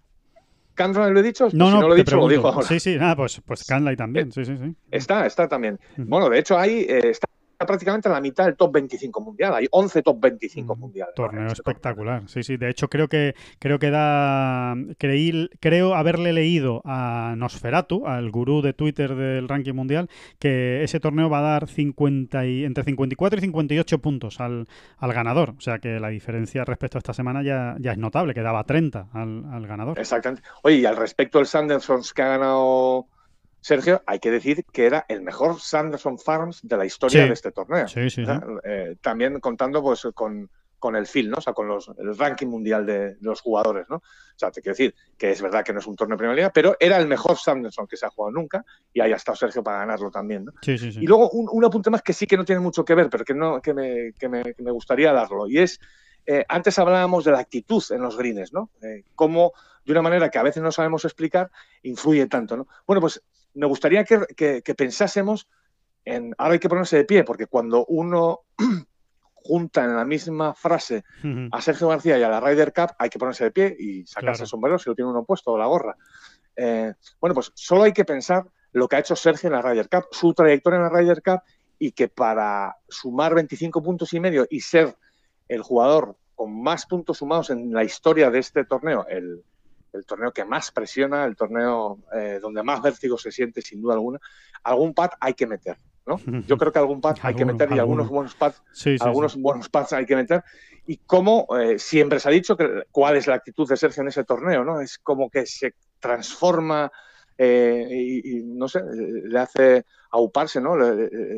¿Candley lo he dicho? no, Si no, no lo he dicho, lo digo ahora. Sí, sí, nada, pues, pues Candley también, sí, sí, sí. Está, está también. Bueno, de hecho, ahí eh, está prácticamente en la mitad del top 25 mundial. Hay 11 top 25 Mm, mundiales. Torneo espectacular, sí, sí. De hecho, creo que creo que da. Creí, creo haberle leído a Nosferatu, al gurú de Twitter del ranking mundial, que ese torneo va a dar 50 y, entre 54 y 58 puntos al, al ganador. O sea que la diferencia respecto a esta semana ya, ya es notable, que daba 30 al, al ganador. Exactamente. Oye, y al respecto del Sandersons que ha ganado Sergio, hay que decir que era el mejor Sanderson Farms de la historia Sí. de este torneo. Sí, sí, O sí. sea, eh, también contando pues con, con el field, ¿no? O sea, con los, el ranking mundial de, de los jugadores, ¿no? O sea, te quiero decir que es verdad que no es un torneo de primera liga, pero era el mejor Sanderson que se ha jugado nunca y ahí ha estado Sergio para ganarlo también, ¿no? Sí, sí, sí. Y luego un, un apunte más que sí que no tiene mucho que ver, pero que, no, que, me, que, me, que me gustaría darlo. Y es, eh, antes hablábamos de la actitud en los greens, ¿no? Eh, cómo, de una manera que a veces no sabemos explicar, influye tanto, ¿no? Bueno, pues me gustaría que, que- que pensásemos en, ahora hay que ponerse de pie, porque cuando uno [clears throat] junta en la misma frase a Sergio García y a la Ryder Cup, hay que ponerse de pie y sacarse Claro. el sombrero si lo tiene uno puesto o la gorra. Eh, bueno, pues solo hay que pensar lo que ha hecho Sergio en la Ryder Cup, su trayectoria en la Ryder Cup y que para sumar 25 puntos y medio y ser el jugador con más puntos sumados en la historia de este torneo, el, el torneo que más presiona, el torneo eh, donde más vértigo se siente sin duda alguna, algún pad hay que meter, ¿no? Yo creo que algún pad hay que meter y algunos alguno. buenos pads Sí, sí, algunos sí. buenos pads hay que meter. Y cómo eh, siempre se ha dicho que, cuál es la actitud de Sergio en ese torneo, ¿no? Es como que se transforma eh, y, no sé, le hace auparse, ¿no?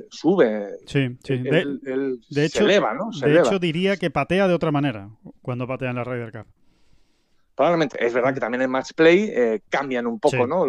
sube. Sí, sí. de, hecho, se eleva, ¿no? de hecho, diría que patea de otra manera cuando patea en la Ryder Cup. Probablemente, es verdad que también en match play eh, cambian un poco, ¿no?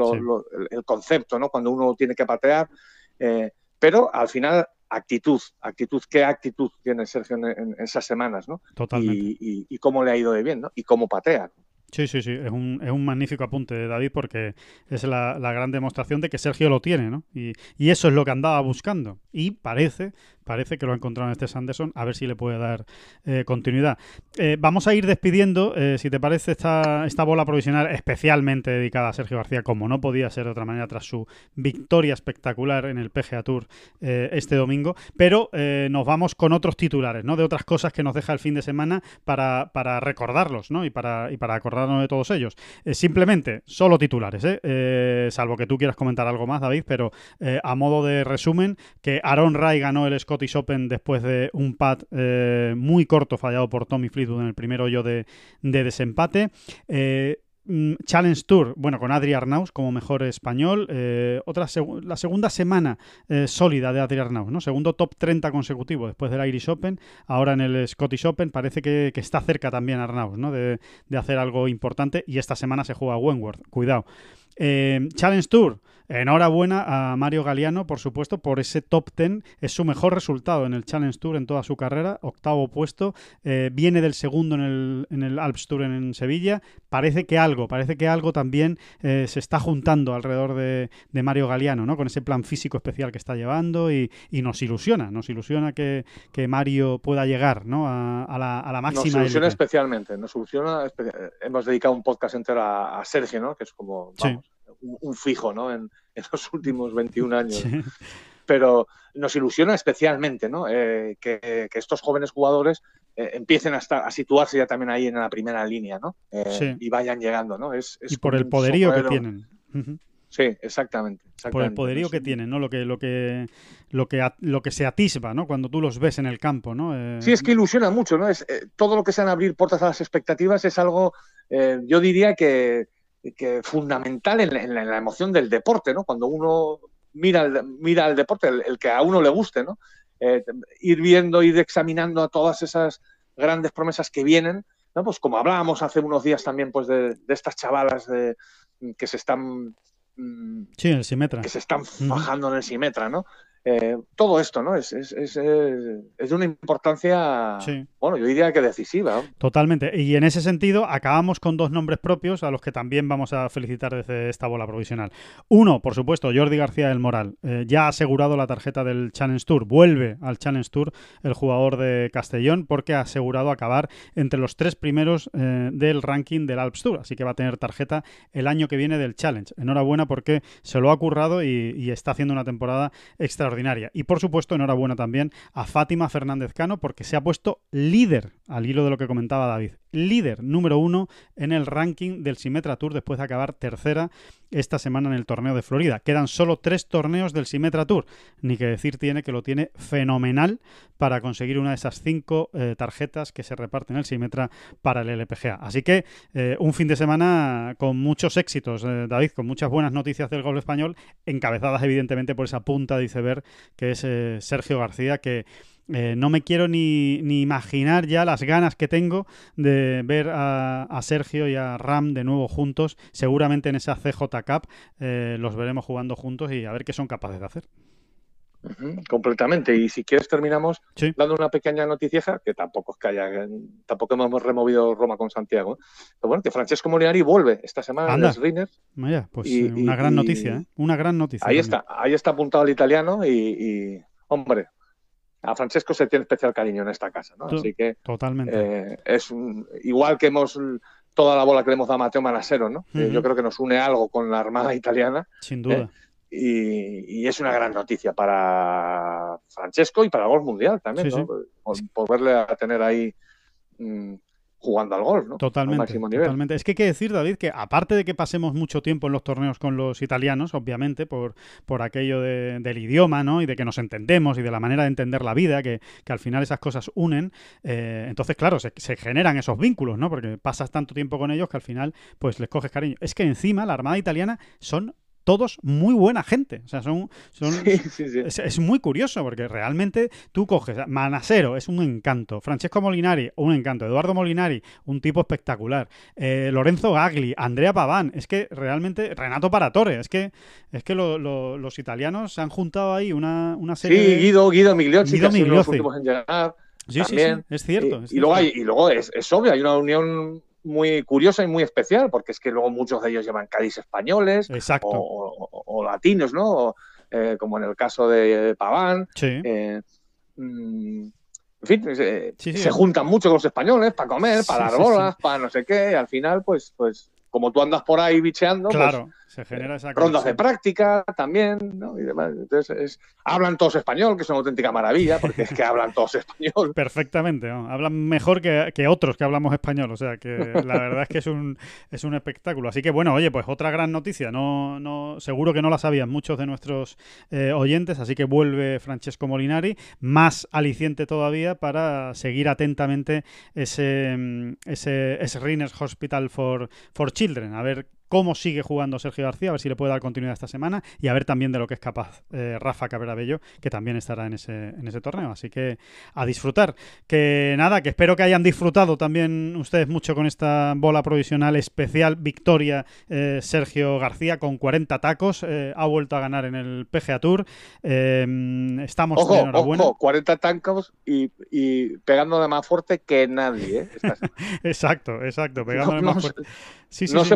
el concepto, ¿no? Cuando uno tiene que patear. Eh, pero al final, actitud, actitud, qué actitud tiene Sergio en, esas semanas, ¿no? Totalmente. Y, y, cómo le ha ido de bien, ¿no? Y cómo patea. Sí, sí, sí, es un, es un magnífico apunte de David porque es la, gran demostración de que Sergio lo tiene, ¿no? Y, y, eso es lo que andaba buscando. Y parece, parece que lo ha encontrado en este Sanderson, a ver si le puede dar eh, continuidad. Eh, vamos a ir despidiendo, eh, si te parece, esta, esta bola provisional especialmente dedicada a Sergio García, como no podía ser de otra manera tras su victoria espectacular en el PGA Tour este domingo, pero nos vamos con otros titulares, ¿no? De otras cosas que nos deja el fin de semana para, para recordarlos, ¿no? Y para, y para acordarnos de todos ellos. simplemente, solo titulares, salvo que tú quieras comentar algo más, David, pero a modo de resumen, que Aaron Ray ganó el Scott Open después de un pad eh, muy corto fallado por Tommy Fleetwood en el primer hoyo de, desempate. Eh, mm, Challenge Tour, bueno, con Adri Arnaus como mejor español. Eh, otra la segunda semana sólida de Adri Arnaus, ¿no? Segundo top 30 consecutivo después del Irish Open. Ahora en el Scottish Open parece que, está cerca también Arnaus, ¿no? De, de, hacer algo importante. Y esta semana se juega Wentworth. Cuidado. Challenge Tour. Enhorabuena a Mario Galeano, por supuesto, por ese top 10. Es su mejor resultado en el Challenge Tour en toda su carrera, octavo puesto. Eh, viene del segundo en el, en el Alps Tour en, Sevilla. Parece que algo, parece que algo también eh, se está juntando alrededor de, Mario Galeano, ¿no? Con ese plan físico especial que está llevando y, nos ilusiona, nos ilusiona que, Mario pueda llegar, ¿no? A, la, a la, máxima. Nos ilusiona especialmente, nos ilusiona. Hemos dedicado un podcast entero a, Sergio, ¿no? Que es como, vamos, un, fijo, ¿no? En, en los [laughs] últimos 21 años. Pero nos ilusiona especialmente ¿no? Eh, que, estos jóvenes jugadores eh, empiecen a, estar, a situarse ya también ahí en la primera línea ¿no? Eh, y vayan llegando. ¿no? Es, y por el poderío que tienen. Sí, exactamente, Por el poderío que tienen, ¿no? Lo que, lo que, lo que, lo que se atisba, ¿no? Cuando tú los ves en el campo, ¿no? Sí, es que ilusiona mucho, ¿no? Es, todo lo que sean abrir puertas a las expectativas es algo, yo diría que, que fundamental en, la emoción del deporte, ¿no? Cuando uno mira el, mira el deporte, el, que a uno le guste, ¿no? Eh, ir viendo, ir examinando a todas esas grandes promesas que vienen, ¿no? Pues como hablábamos hace unos días también, pues de, estas chavalas de, que se están mm, Sí, el Simetra. Que se están fajando en el Simetra, ¿no? Eh, todo esto, ¿no? Es, es, es, de una importancia, bueno, yo diría que decisiva. Totalmente. Y en ese sentido, acabamos con dos nombres propios a los que también vamos a felicitar desde esta bola provisional. Uno, por supuesto, Jordi García del Moral. Eh, ya ha asegurado la tarjeta del Challenge Tour. Vuelve al Challenge Tour el jugador de Castellón porque ha asegurado acabar entre los tres primeros eh, del ranking del Alps Tour. Así que va a tener tarjeta el año que viene del Challenge. Enhorabuena porque se lo ha currado y, y está haciendo una temporada extraordinaria y por supuesto, enhorabuena también a Fátima Fernández Cano porque se ha puesto líder, al hilo de lo que comentaba David, líder número uno en el ranking del Simetra Tour después de acabar tercera esta semana en el torneo de Florida. Quedan solo tres torneos del Simetra Tour. Ni que decir tiene que lo tiene fenomenal para conseguir una de esas cinco eh, tarjetas que se reparten en el Simetra para el LPGA. Así que eh, un fin de semana con muchos éxitos, eh, David, con muchas buenas noticias del golf español, encabezadas evidentemente por esa punta de iceberg que es Sergio García, que eh, no me quiero ni, imaginar ya las ganas que tengo de ver a, Sergio y a Ram de nuevo juntos. Seguramente en esa CJ Cup eh, los veremos jugando juntos y a ver qué son capaces de hacer. Completamente. Y si quieres terminamos dando una pequeña noticieja, que tampoco es que haya, tampoco hemos removido Roma con Santiago. Pero bueno, que Francesco Molinari vuelve esta semana en Rinner. Vaya, pues eh, una gran noticia, Una gran noticia. Ahí está, ahí está apuntado el italiano y hombre, a Francesco se tiene especial cariño en esta casa, ¿no? Así que totalmente eh, es igual que hemos toda la bola que le hemos dado a Mateo Manasero, ¿no? Yo creo que nos une algo con la Armada italiana. Sin duda. ¿eh? Y, es una gran noticia para Francesco y para el golf mundial también, ¿no? Por, verle a tener ahí mm, jugando al golf, ¿no? Totalmente, totalmente. Es que hay que decir, David, que aparte de que pasemos mucho tiempo en los torneos con los italianos, obviamente, por, por aquello del idioma, ¿no? Y de que nos entendemos y de la manera de entender la vida, que, al final esas cosas unen, eh, entonces, claro, se, se, generan esos vínculos, ¿no? Porque pasas tanto tiempo con ellos que al final, pues les coges cariño. Es que encima la Armada italiana son todos muy buena gente. O sea, son. Es, muy curioso porque realmente tú coges. Manasero es un encanto. Francesco Molinari, un encanto. Eduardo Molinari, un tipo espectacular. Eh, Lorenzo Gagli, Andrea Paván. Es que realmente. Renato Paratore. Es que, es que los italianos se han juntado ahí una, una serie. Sí, Guido, Guido Migliozzi, Guido Migliozzi. en llegar. Sí, sí, es cierto. y, luego, hay, y luego es, es obvio, hay una unión muy curiosa y muy especial, porque es que luego muchos de ellos llevan Cádiz españoles o, latinos, ¿no? Eh, como en el caso de Paván. Eh, mm, en fin, se juntan mucho con los españoles para comer, para dar bolas, para no sé qué, y al final, pues, pues como tú andas por ahí bicheando, pues. Se genera esa Rondas de práctica también, ¿no? Y demás. Entonces, hablan todos español, que es una auténtica maravilla, porque es que hablan todos español. [laughs] Perfectamente, hablan mejor que, otros que hablamos español, o sea que la verdad es que es un, es un espectáculo. Así que bueno, oye, pues otra gran noticia, no, no, seguro que no la sabían muchos de nuestros eh, oyentes, así que vuelve Francesco Molinari, más aliciente todavía para seguir atentamente ese, mm, ese, ese Rinners Hospital for, for Children, a ver cómo sigue jugando Sergio García, a ver si le puede dar continuidad esta semana y a ver también de lo que es capaz eh, Rafa Cabrera Bello, que también estará en ese, en ese torneo. Así que a disfrutar. Que nada, que espero que hayan disfrutado también ustedes mucho con esta bola provisional especial victoria eh, Sergio García con 40 tacos. Eh, ha vuelto a ganar en el PGA Tour. estamos ojo, enhorabuena. Ojo, 40 tacos y, y pegando de más fuerte que nadie. [laughs] exacto, exacto, pegando de más fuerte no sé,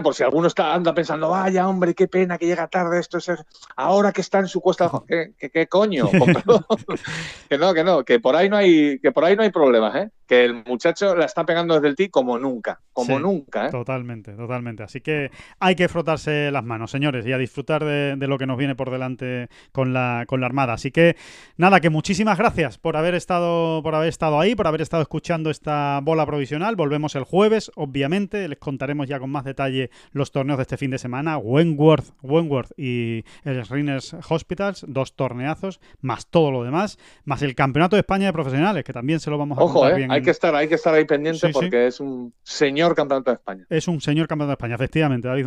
por si alguno está, anda pensando, vaya hombre, qué pena que llega tarde esto, es ahora que está en su cuesta, ¿qué, qué, coño? [laughs] [laughs] que no, que no, que por ahí no hay, que por ahí no hay problemas, ¿eh? que el muchacho la está pegando desde el ti como nunca, como nunca. ¿eh? Totalmente, totalmente. Así que hay que frotarse las manos, señores, y a disfrutar de, lo que nos viene por delante con la, con la Armada. Así que nada, que muchísimas gracias por haber estado, por haber estado ahí, por haber estado escuchando esta bola provisional. Volvemos el jueves, obviamente, les contaremos ya con más detalle los torneos de este fin de semana. Wentworth, Wentworth y el Rinners Hospitals, dos torneazos, más todo lo demás, más el Campeonato de España de Profesionales, que también se lo vamos a Ojo, eh, bien hay que estar, hay que estar ahí pendiente porque es un señor campeonato de España. Es un señor campeonato de España, efectivamente, David,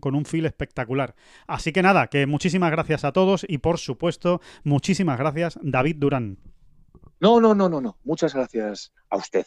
con un feel espectacular. Así que nada, que muchísimas gracias a todos y por supuesto, muchísimas gracias, David Durán. No, no, no, no, no. Muchas gracias a usted.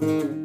Mm-hmm.